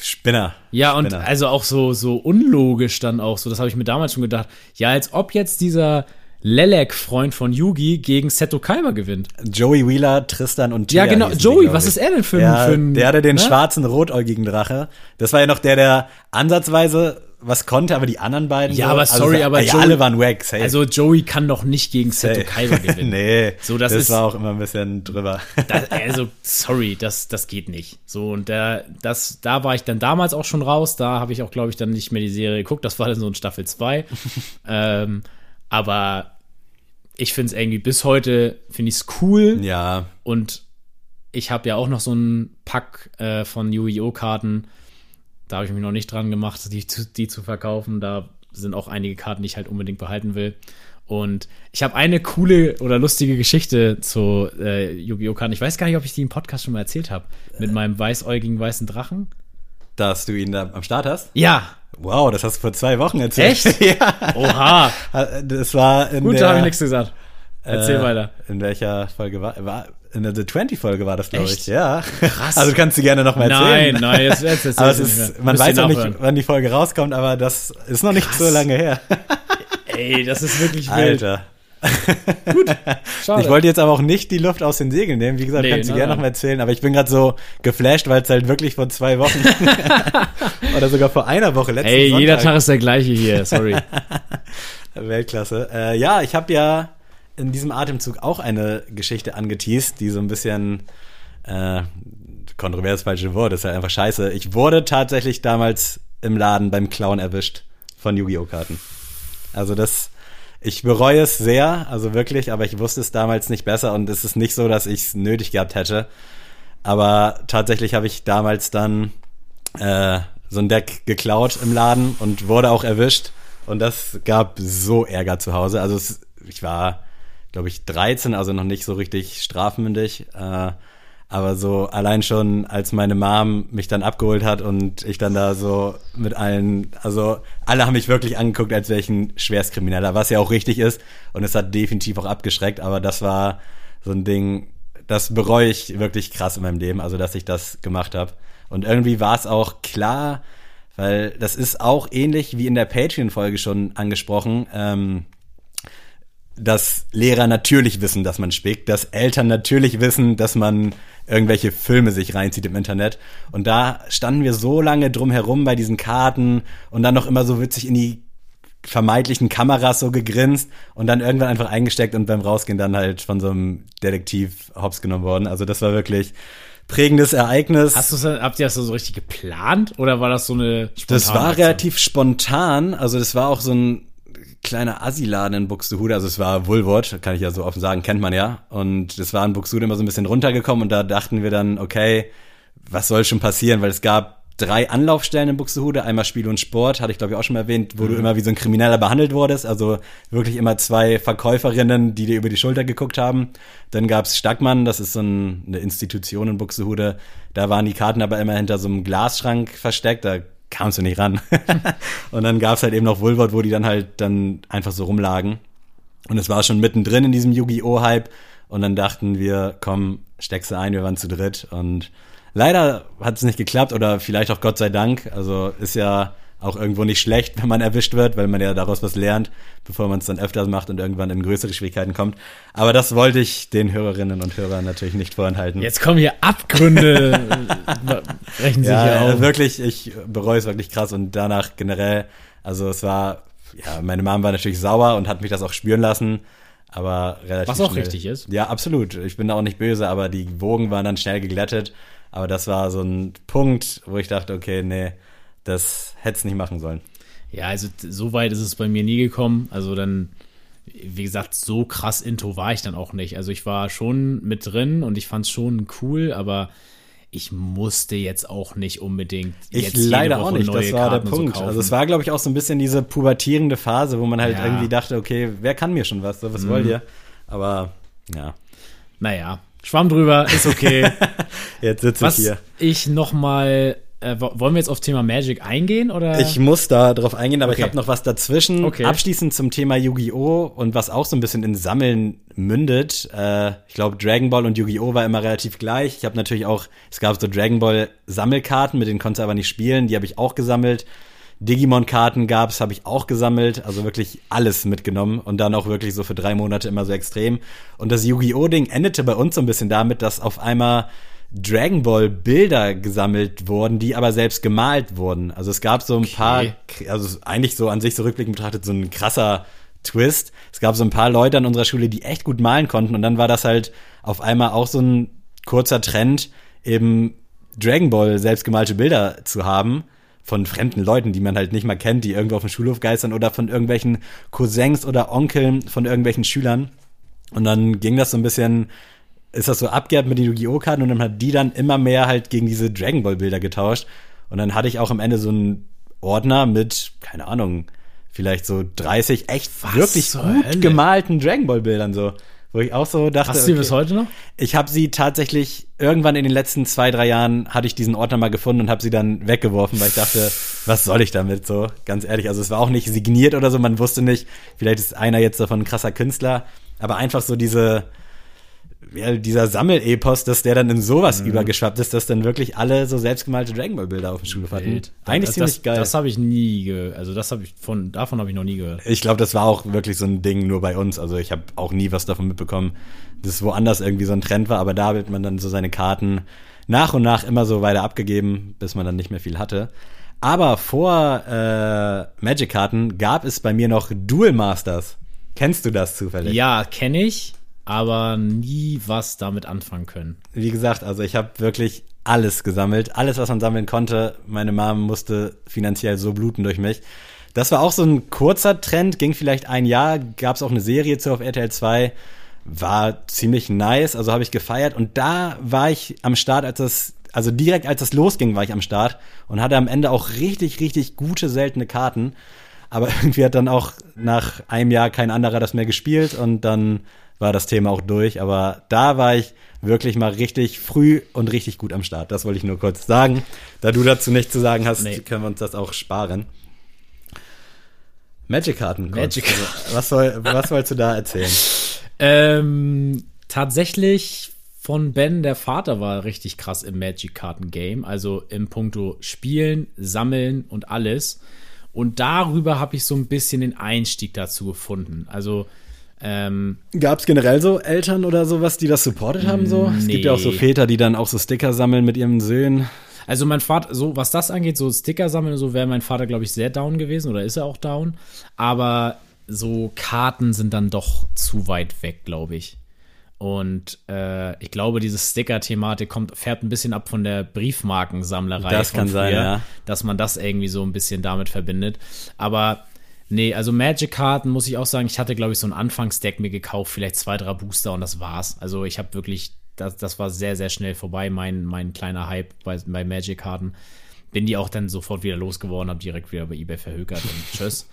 Spinner. Ja, und Spinner. also auch so, so unlogisch dann auch so, das habe ich mir damals schon gedacht. Ja, als ob jetzt dieser Lelek-Freund von Yugi gegen Seto Kaiba gewinnt. Joey Wheeler, Tristan und Ja, Tia genau. die, Joey, glaub was ist er denn für ein- ja, für ein- Der hatte den ne? schwarzen rotäugigen Drache. Das war ja noch der, der ansatzweise was konnte, aber die anderen beiden. Ja, so, aber also, sorry, aber ja, Joey- alle waren wack. Safe. Also Joey kann doch nicht gegen Seto. Kaiba gewinnen. nee, So, das ist- war auch immer ein bisschen drüber. Das, also, sorry, das, das geht nicht. So, und da, das, da war ich dann damals auch schon raus. Da habe ich auch, glaube ich, dann nicht mehr die Serie geguckt. Das war dann so in Staffel 2. ähm, aber ich finde es irgendwie bis heute, finde ich es cool. ja, Und ich habe ja auch noch so einen Pack äh, von Yu-Gi-Oh! Karten. Da habe ich mich noch nicht dran gemacht, die, zu- die zu verkaufen. Da sind auch einige Karten, die ich halt unbedingt behalten will. Und ich habe eine coole oder lustige Geschichte zu äh, Yu-Gi-Oh! Karten. Ich weiß gar nicht, ob ich die im Podcast schon mal erzählt habe. Mit meinem weißäugigen weißen Drachen. Dass du ihn da am Start hast. Ja. Wow, das hast du vor zwei Wochen erzählt. Echt? ja. Oha. Das war in Gut, da habe ich nichts gesagt. Erzähl äh, weiter. In welcher Folge war, war in der The 20 Folge war das, glaube ich. Ja. Krass. Also kannst du gerne noch mal Nein, erzählen. nein, jetzt, jetzt, jetzt aber es nicht ist, mehr. man weiß auch nicht, wann die Folge rauskommt, aber das ist noch nicht Krass. so lange her. Ey, das ist wirklich wild. Alter. Schade. Ich wollte jetzt aber auch nicht die Luft aus den Segeln nehmen. Wie gesagt, Nee, kannst du gerne noch mal erzählen. Aber ich bin gerade so geflasht, weil es halt wirklich vor zwei Wochen oder sogar vor einer Woche letzten Ey, jeder Tag ist der gleiche hier, sorry. Weltklasse. Äh, ja, ich habe ja in diesem Atemzug auch eine Geschichte angeteased, die so ein bisschen äh, kontrovers falsche Wort, ist halt einfach scheiße. Ich wurde tatsächlich damals im Laden beim Clown erwischt von Yu-Gi-Oh! Karten. Also das, ich bereue es sehr, also wirklich, aber ich wusste es damals nicht besser und es ist nicht so, dass ich es nötig gehabt hätte. Aber tatsächlich habe ich damals dann äh, so ein Deck geklaut im Laden und wurde auch erwischt. Und das gab so Ärger zu Hause. Also es, ich war, glaube ich, 13, also noch nicht so richtig strafmündig. Äh, aber so allein schon, als meine Mom mich dann abgeholt hat und ich dann da so mit allen, also alle haben mich wirklich angeguckt, als wäre ich ein Schwerstkrimineller, was ja auch richtig ist. Und es hat definitiv auch abgeschreckt, aber das war so ein Ding, das bereue ich wirklich krass in meinem Leben, also dass ich das gemacht habe. Und irgendwie war es auch klar, weil das ist auch ähnlich wie in der Patreon-Folge schon angesprochen, ähm, dass Lehrer natürlich wissen, dass man spickt, dass Eltern natürlich wissen, dass man irgendwelche Filme sich reinzieht im Internet. Und da standen wir so lange drum herum bei diesen Karten und dann noch immer so witzig in die vermeintlichen Kameras so gegrinst und dann irgendwann einfach eingesteckt und beim Rausgehen dann halt von so einem Detektiv hops genommen worden. Also das war wirklich prägendes Ereignis. Hast du's, habt ihr das so richtig geplant oder war das so eine Das war Aktion? relativ spontan. Also das war auch so ein kleiner Assi-Laden in Buxtehude. Also es war Woolworth, kann ich ja so offen sagen, kennt man ja. Und das war in Buxtehude immer so ein bisschen runtergekommen und da dachten wir dann, okay, was soll schon passieren? Weil es gab drei Anlaufstellen in Buxtehude, einmal Spiel und Sport, hatte ich glaube ich auch schon mal erwähnt, wo du immer wie so ein Krimineller behandelt wurdest, also wirklich immer zwei Verkäuferinnen, die dir über die Schulter geguckt haben. Dann gab's Stackmann, das ist so ein, eine Institution in Buxtehude, da waren die Karten aber immer hinter so einem Glasschrank versteckt, da kamst du nicht ran. und dann gab's halt eben noch Woolworth, wo die dann halt dann einfach so rumlagen. Und es war schon mittendrin in diesem Yu-Gi-Oh! Hype. Und dann dachten wir, komm, steckst du ein, wir waren zu dritt. Und leider hat es nicht geklappt oder vielleicht auch Gott sei Dank. Also ist ja auch irgendwo nicht schlecht, wenn man erwischt wird, weil man ja daraus was lernt, bevor man es dann öfter macht und irgendwann in größere Schwierigkeiten kommt. Aber das wollte ich den Hörerinnen und Hörern natürlich nicht vorenthalten. Jetzt kommen hier Abgründe, brechen sich ja, auf. wirklich, ich bereue es wirklich krass und danach generell, also es war, ja, meine Mom war natürlich sauer und hat mich das auch spüren lassen, aber relativ Was auch schnell. richtig ist. Ja, absolut. Ich bin da auch nicht böse, aber die Wogen waren dann schnell geglättet. Aber das war so ein Punkt, wo ich dachte, okay, nee, das hätte es nicht machen sollen. Ja, also so weit ist es bei mir nie gekommen. Also dann, wie gesagt, so krass into war ich dann auch nicht. Also ich war schon mit drin und ich fand es schon cool, aber ich musste jetzt auch nicht unbedingt Ich jetzt jede leider auch nicht, neue das war der Karten so Punkt. kaufen. also es war, glaube ich, auch so ein bisschen diese pubertierende Phase, wo man halt Ja. irgendwie dachte, okay, wer kann mir schon was, so, was wollt ihr? Aber ja, Naja, Schwamm drüber, ist okay. jetzt sitze ich Was hier. ich noch mal äh, wo- wollen wir jetzt auf Thema Magic eingehen oder? Ich muss da drauf eingehen, aber Okay. ich habe noch was dazwischen. Okay. Abschließend zum Thema Yu-Gi-Oh! und was auch so ein bisschen in Sammeln mündet. Äh, ich glaube, Dragon Ball und Yu-Gi-Oh! war immer relativ gleich. Ich habe natürlich auch, es gab so Dragon Ball Sammelkarten, mit denen konntest du aber nicht spielen, die habe ich auch gesammelt. Digimon-Karten gab's, habe ich auch gesammelt, also wirklich alles mitgenommen und dann auch wirklich so für drei Monate immer so extrem. Und das Yu-Gi-Oh! Ding endete bei uns so ein bisschen damit, dass auf einmal Dragon Ball Bilder gesammelt wurden, die aber selbst gemalt wurden. Also es gab so ein paar, also eigentlich so an sich so rückblickend betrachtet so ein krasser Twist. Es gab so ein paar Leute an unserer Schule, die echt gut malen konnten und dann war das halt auf einmal auch so ein kurzer Trend, eben Dragon Ball selbstgemalte Bilder zu haben von fremden Leuten, die man halt nicht mal kennt, die irgendwo auf dem Schulhof geistern oder von irgendwelchen Cousins oder Onkeln von irgendwelchen Schülern. Und dann ging das so ein bisschen, ist das so abgeehrt mit den Yu-Gi-Oh! Karten und dann hat die dann immer mehr halt gegen diese Dragon Ball Bilder getauscht. Und dann hatte ich auch am Ende so einen Ordner mit, keine Ahnung, vielleicht so 30 echt Was wirklich gut Hölle? gemalten Dragon Ball Bildern so. Wo ich auch so dachte, Hast du die okay. bis heute noch? Ich habe sie tatsächlich irgendwann in den letzten zwei, drei Jahren hatte ich diesen Ordner mal gefunden und habe sie dann weggeworfen, weil ich dachte, was soll ich damit so? Ganz ehrlich, also es war auch nicht signiert oder so, man wusste nicht, vielleicht ist einer jetzt davon ein krasser Künstler, aber einfach so diese ja, dieser Sammelepos, dass der dann in sowas übergeschwappt ist, dass dann wirklich alle so selbstgemalte Dragon Ball Bilder auf dem Schulhof hatten. Eigentlich das, ziemlich das, geil. Das habe ich nie, ge also das habe ich von, davon habe ich noch nie gehört. Ich glaube, das war auch wirklich so ein Ding nur bei uns. Also ich habe auch nie was davon mitbekommen, dass woanders irgendwie so ein Trend war. Aber da wird man dann so seine Karten nach und nach immer so weiter abgegeben, bis man dann nicht mehr viel hatte. Aber vor äh, Magic-Karten gab es bei mir noch Duel Masters. Kennst du das zufällig? Ja, kenne ich, aber nie was damit anfangen können. Wie gesagt, also ich habe wirklich alles gesammelt, alles, was man sammeln konnte. Meine Mom musste finanziell so bluten durch mich. Das war auch so ein kurzer Trend, ging vielleicht ein Jahr, gab es auch eine Serie zu auf RTL 2, war ziemlich nice, also habe ich gefeiert und da war ich am Start, als das, also direkt als das losging, war ich am Start und hatte am Ende auch richtig, richtig gute, seltene Karten. Aber irgendwie hat dann auch nach einem Jahr kein anderer das mehr gespielt und dann war das Thema auch durch. Aber da war ich wirklich mal richtig früh und richtig gut am Start. Das wollte ich nur kurz sagen. Da du dazu nichts zu sagen hast, Nee. können wir uns das auch sparen. Magic-Karten. Magic- Also, was, soll, was wolltest du da erzählen? Ähm, tatsächlich von Ben, der Vater war richtig krass im Magic-Karten-Game, also im Punkto Spielen, Sammeln und alles. Und darüber habe ich so ein bisschen den Einstieg dazu gefunden. Also, ähm, Gab es generell so Eltern oder sowas, die das supportet haben? So? Es gibt ja auch so Nee. Väter, die dann auch so Sticker sammeln mit ihren Söhnen. Also mein Vater, so was das angeht, so Sticker sammeln und so, wäre mein Vater, glaube ich, sehr down gewesen oder ist er auch down. Aber so Karten sind dann doch zu weit weg, glaube ich. Und äh, ich glaube, diese Sticker-Thematik kommt, fährt ein bisschen ab von der Briefmarkensammlerei. Das kann sein, ja. Dass man das irgendwie so ein bisschen damit verbindet. Aber nee, also Magic-Karten muss ich auch sagen, ich hatte, glaube ich, so ein Anfangsdeck mir gekauft, vielleicht zwei, drei Booster und das war's. Also ich habe wirklich, das, das war sehr, sehr schnell vorbei, mein, mein kleiner Hype bei, bei Magic-Karten. Bin die auch dann sofort wieder losgeworden, habe direkt wieder bei Ebay verhökert und tschüss.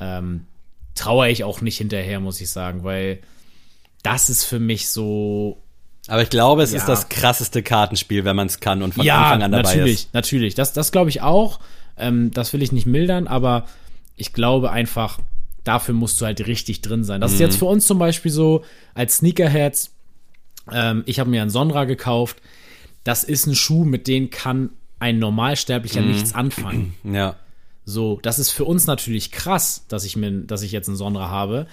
Ähm, trauere ich auch nicht hinterher, muss ich sagen, weil das ist für mich so. Aber ich glaube, es Ja. ist das krasseste Kartenspiel, wenn man es kann und von ja, Anfang an dabei natürlich, ist. natürlich. Das, das glaube ich auch. Ähm, das will ich nicht mildern, aber ich glaube einfach, dafür musst du halt richtig drin sein. Das ist Mhm. jetzt für uns zum Beispiel so, als Sneakerheads, ähm, ich habe mir einen Sonra gekauft. Das ist ein Schuh, mit dem kann ein Normalsterblicher Mhm. nichts anfangen. Ja. So, das ist für uns natürlich krass, dass ich mir, dass ich jetzt einen Sonra habe.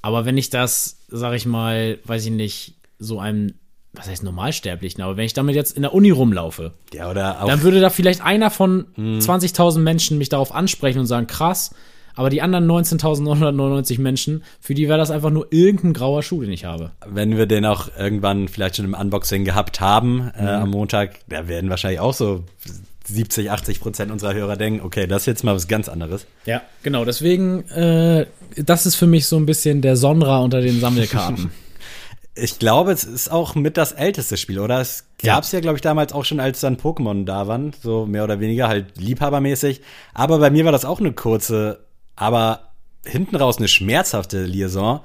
Aber wenn ich das, sag ich mal, weiß ich nicht, so einem, was heißt Normalsterblichen, aber wenn ich damit jetzt in der Uni rumlaufe, Ja, oder dann würde da vielleicht einer von Mhm. 20.000 Menschen mich darauf ansprechen und sagen, krass, aber die anderen 19.999 Menschen, für die wäre das einfach nur irgendein grauer Schuh, den ich habe. wenn wir den auch irgendwann vielleicht schon im Unboxing gehabt haben äh, Mhm. am Montag, da werden wahrscheinlich auch so 70, 80 Prozent unserer Hörer denken, okay, das ist jetzt mal was ganz anderes. Ja, genau, deswegen, äh, das ist für mich so ein bisschen der Sonra unter den Sammelkarten. Ich glaube, es ist auch mit das älteste Spiel, oder? Es Ja. gab es ja, glaube ich, damals auch schon, als dann Pokémon da waren, so mehr oder weniger halt liebhabermäßig. Aber bei mir war das auch eine kurze, aber hinten raus eine schmerzhafte Liaison.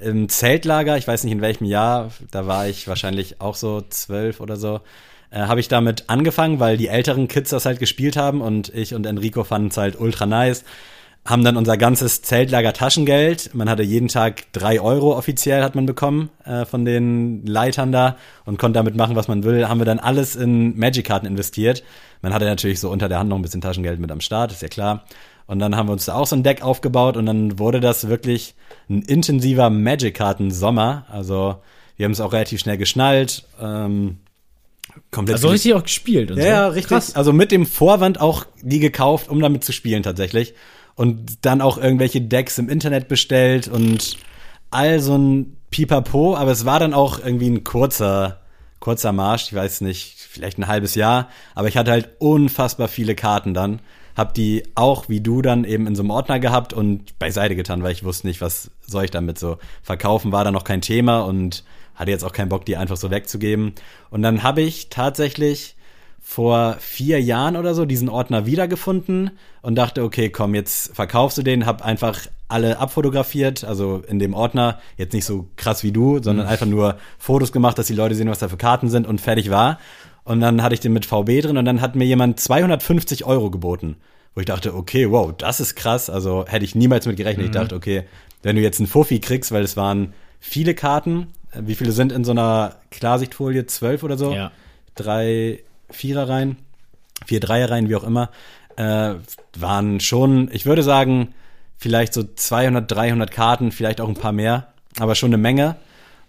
im Zeltlager, ich weiß nicht in welchem Jahr, da war ich wahrscheinlich auch so zwölf oder so, äh, habe ich damit angefangen, weil die älteren Kids das halt gespielt haben und ich und Enrico fanden es halt ultra nice. Haben dann unser ganzes Zeltlager Taschengeld. Man hatte jeden Tag drei Euro offiziell hat man bekommen äh, von den Leitern da und konnte damit machen, was man will. Haben wir dann alles in Magic-Karten investiert. Man hatte natürlich so unter der Hand noch ein bisschen Taschengeld mit am Start, ist ja klar. Und dann haben wir uns da auch so ein Deck aufgebaut und dann wurde das wirklich ein intensiver Magic-Karten-Sommer. Also wir haben es auch relativ schnell geschnallt. Ähm, komplett Also richtig auch gespielt und ja, so. ja, richtig. Krass. Also mit dem Vorwand auch die gekauft, um damit zu spielen tatsächlich. Und dann auch irgendwelche Decks im Internet bestellt und all so ein Pipapo. Aber es war dann auch irgendwie ein kurzer, kurzer Marsch. Ich weiß nicht, vielleicht ein halbes Jahr. Aber ich hatte halt unfassbar viele Karten dann. Hab die auch wie du dann eben in so einem Ordner gehabt und beiseite getan, weil ich wusste nicht, was soll ich damit so verkaufen, war da noch kein Thema und hatte jetzt auch keinen Bock, die einfach so wegzugeben. Und dann habe ich tatsächlich vor vier Jahren oder so diesen Ordner wiedergefunden und dachte, okay, komm, jetzt verkaufst du den, hab einfach alle abfotografiert, also in dem Ordner, jetzt nicht so krass wie du, sondern einfach nur Fotos gemacht, dass die Leute sehen, was da für Karten sind und fertig war. Und dann hatte ich den mit VB drin und dann hat mir jemand 250 Euro geboten, wo ich dachte, okay, wow, das ist krass, also hätte ich niemals mit gerechnet. Ich dachte, okay, wenn du jetzt einen Fuffi kriegst, weil es waren viele Karten, wie viele sind in so einer Klarsichtfolie? Zwölf oder so? Ja. drei Viererreihen, vier Dreierreihen, wie auch immer, äh, waren schon, ich würde sagen, vielleicht so 200, 300 Karten, vielleicht auch ein paar mehr, aber schon eine Menge.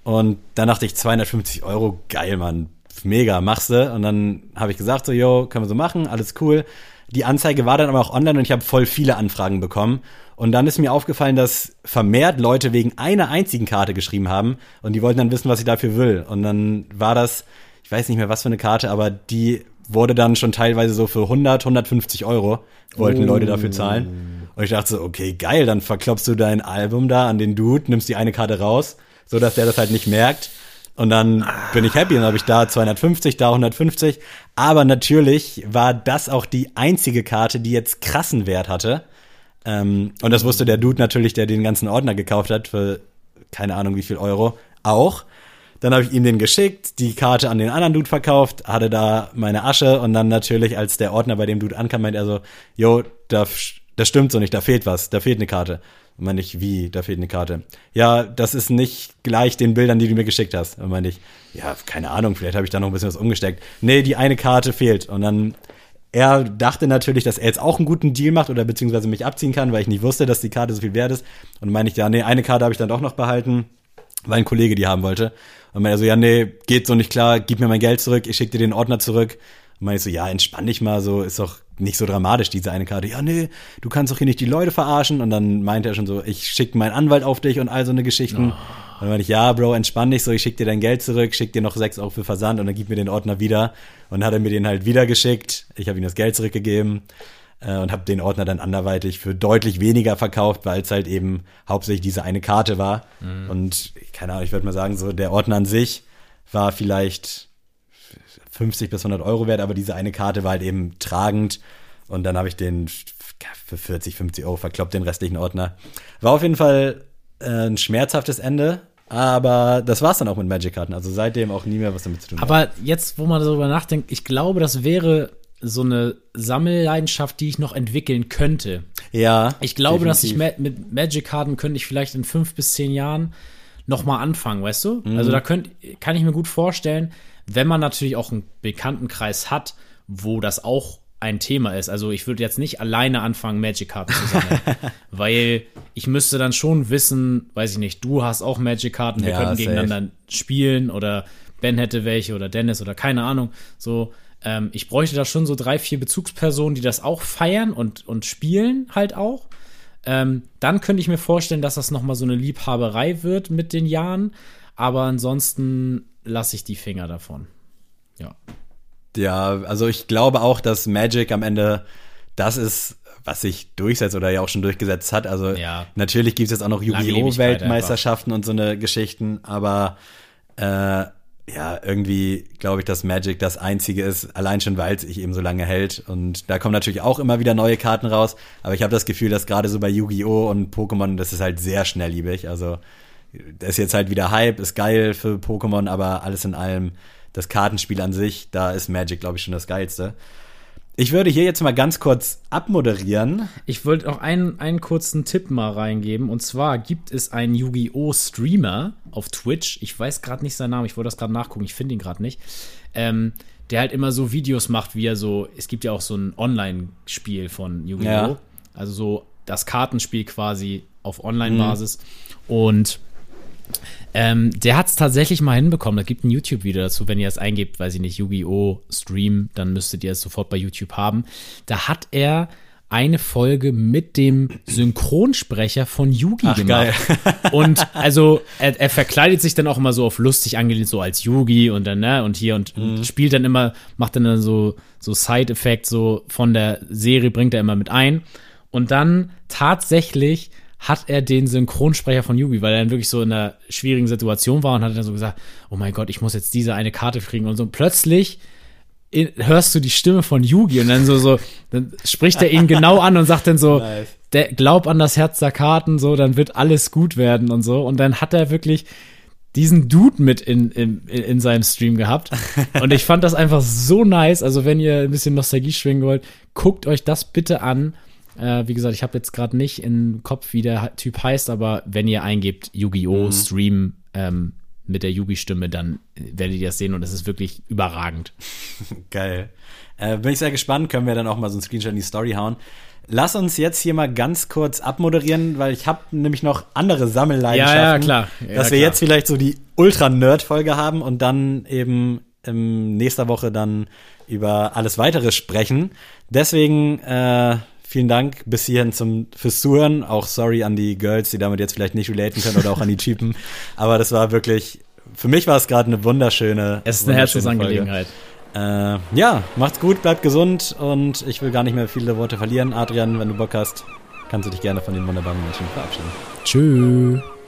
Und dann dachte ich, 250 Euro, geil, Mann, mega, machst du. Und dann habe ich gesagt, so, yo, können wir so machen, alles cool. Die Anzeige war dann aber auch online und ich habe voll viele Anfragen bekommen. Und dann ist mir aufgefallen, dass vermehrt Leute wegen einer einzigen Karte geschrieben haben und die wollten dann wissen, was ich dafür will. Und dann war das, ich weiß nicht mehr, was für eine Karte, aber die wurde dann schon teilweise so für 100, 150 Euro wollten Leute dafür zahlen. Und ich dachte so, okay, geil, dann verklopfst du dein Album da an den Dude, nimmst die eine Karte raus, so dass der das halt nicht merkt. Und dann bin ich happy, dann habe ich da 250, da 150. Aber natürlich war das auch die einzige Karte, die jetzt krassen Wert hatte. Ähm, und das wusste der Dude natürlich, der den ganzen Ordner gekauft hat, für keine Ahnung wie viel Euro, auch. Dann habe ich ihm den geschickt, die Karte an den anderen Dude verkauft, hatte da meine Asche und dann natürlich, als der Ordner bei dem Dude ankam, meint er so, yo, da, das stimmt so nicht, da fehlt was, da fehlt eine Karte. Und meine ich, wie, da fehlt eine Karte? Ja, das ist nicht gleich den Bildern, die du mir geschickt hast. Und meine ich, ja, keine Ahnung, vielleicht habe ich da noch ein bisschen was umgesteckt. Nee, die eine Karte fehlt. Und dann, er dachte natürlich, dass er jetzt auch einen guten Deal macht oder beziehungsweise mich abziehen kann, weil ich nicht wusste, dass die Karte so viel wert ist. Und meine ich, ja, nee, eine Karte habe ich dann doch noch behalten, weil ein Kollege die haben wollte. Und meinte so, ja, nee, geht so nicht klar, gib mir mein Geld zurück, ich schicke dir den Ordner zurück. Und meinte ich so, ja, entspann dich mal, so ist doch nicht so dramatisch, diese eine Karte. Ja, nee, du kannst doch hier nicht die Leute verarschen. Und dann meinte er schon so, ich schicke meinen Anwalt auf dich und all so eine Geschichten. Und dann meinte ich, ja, Bro, entspann dich so, ich schicke dir dein Geld zurück, schick dir noch sechs Euro für Versand und dann gib mir den Ordner wieder. Und dann hat er mir den halt wieder geschickt. Ich habe ihm das Geld zurückgegeben äh, und habe den Ordner dann anderweitig für deutlich weniger verkauft, weil es halt eben hauptsächlich diese eine Karte war. Und keine Ahnung, ich würde mal sagen, so der Ordner an sich war vielleicht 50 bis 100 Euro wert, aber diese eine Karte war halt eben tragend. Und dann habe ich den für 40, 50 Euro verkloppt, den restlichen Ordner. War auf jeden Fall äh, ein schmerzhaftes Ende, aber das war's dann auch mit Magic-Karten. Also seitdem auch nie mehr was damit zu tun. Aber jetzt, wo man darüber nachdenkt, ich glaube, das wäre so eine Sammelleidenschaft, die ich noch entwickeln könnte. ja. Ich glaube, dass ich definitiv. ma mit Magic-Karten könnte ich vielleicht in fünf bis zehn Jahren noch mal anfangen, weißt du? Mhm. Also da könnt, kann ich mir gut vorstellen, wenn man natürlich auch einen Bekanntenkreis hat, wo das auch ein Thema ist. Also ich würde jetzt nicht alleine anfangen, Magic-Karten zu sammeln, weil ich müsste dann schon wissen, weiß ich nicht, du hast auch Magic-Karten, wir Ja, könnten safe. gegeneinander spielen oder Ben hätte welche oder Dennis oder keine Ahnung. So, ähm, ich bräuchte da schon so drei, vier Bezugspersonen, die das auch feiern und, und spielen halt auch. Ähm, dann könnte ich mir vorstellen, dass das nochmal so eine Liebhaberei wird mit den Jahren. Aber ansonsten lasse ich die Finger davon. Ja. Ja, also ich glaube auch, dass Magic am Ende das ist, was sich durchsetzt oder ja auch schon durchgesetzt hat. Also Ja. natürlich gibt es jetzt auch noch Yu-Gi-Oh! Weltmeisterschaften und so eine Geschichten, aber äh, ja, irgendwie glaube ich, dass Magic das einzige ist, allein schon, weil es sich eben so lange hält. Und da kommen natürlich auch immer wieder neue Karten raus, aber ich habe das Gefühl, dass gerade so bei Yu-Gi-Oh! und Pokémon, das ist halt sehr schnellliebig. Also das ist jetzt halt wieder Hype, ist geil für Pokémon, aber alles in allem, das Kartenspiel an sich, da ist Magic, glaube ich, schon das Geilste. Ich würde hier jetzt mal ganz kurz abmoderieren. Ich wollte noch einen, einen kurzen Tipp mal reingeben. Und zwar gibt es einen Yu-Gi-Oh! Streamer auf Twitch. Ich weiß gerade nicht seinen Namen, ich wollte das gerade nachgucken, ich finde ihn gerade nicht. Ähm, der halt immer so Videos macht, wie er so. Es gibt ja auch so ein Online-Spiel von Yu-Gi-Oh! Ja. Also so das Kartenspiel quasi auf Online-Basis. Und ähm, der hat es tatsächlich mal hinbekommen. Da gibt ein YouTube-Video dazu, wenn ihr es eingebt, weiß ich nicht, Yu-Gi-Oh! Stream, dann müsstet ihr es sofort bei YouTube haben. Da hat er eine Folge mit dem Synchronsprecher von Yugi Ach, gemacht. Und also er, er verkleidet sich dann auch immer so auf lustig angelehnt, so als Yugi und dann, ne, und hier und, und spielt dann immer, macht dann, dann so, so Side-Effekt so von der Serie, bringt er immer mit ein. Und dann tatsächlich hat er den Synchronsprecher von Yugi, weil er dann wirklich so in einer schwierigen Situation war und hat dann so gesagt, oh mein Gott, ich muss jetzt diese eine Karte kriegen und so. Und plötzlich in, hörst du die Stimme von Yugi und dann so, so, dann spricht er ihn genau an und sagt dann so, Nice. der glaub an das Herz der Karten, so, dann wird alles gut werden und so. Und dann hat er wirklich diesen Dude mit in, in, in seinem Stream gehabt. Und ich fand das einfach so nice. Also, wenn ihr ein bisschen Nostalgie schwingen wollt, guckt euch das bitte an. Äh, wie gesagt, ich habe jetzt gerade nicht im Kopf, wie der Typ heißt, aber wenn ihr eingebt Yu-Gi-Oh! Stream ähm, mit der Yugi-Stimme, dann werdet ihr das sehen und es ist wirklich überragend. Geil. Äh, bin ich sehr gespannt, können wir dann auch mal so einen Screenshot in die Story hauen. Lass uns jetzt hier mal ganz kurz abmoderieren, weil ich habe nämlich noch andere Sammelleidenschaften. Ja, ja, klar. Ja, dass wir klar. jetzt vielleicht so die Ultra-Nerd-Folge haben und dann eben in nächster Woche dann über alles weitere sprechen. Deswegen äh, vielen Dank bis hierhin zum, fürs Zuhören. Auch sorry an die Girls, die damit jetzt vielleicht nicht relaten können oder auch an die Typen. Aber das war wirklich, für mich war es gerade eine wunderschöne Es ist eine Herzensangelegenheit. Äh, ja, macht's gut, bleibt gesund und ich will gar nicht mehr viele Worte verlieren. Adrian, wenn du Bock hast, kannst du dich gerne von den wunderbaren Menschen verabschieden. Tschüss.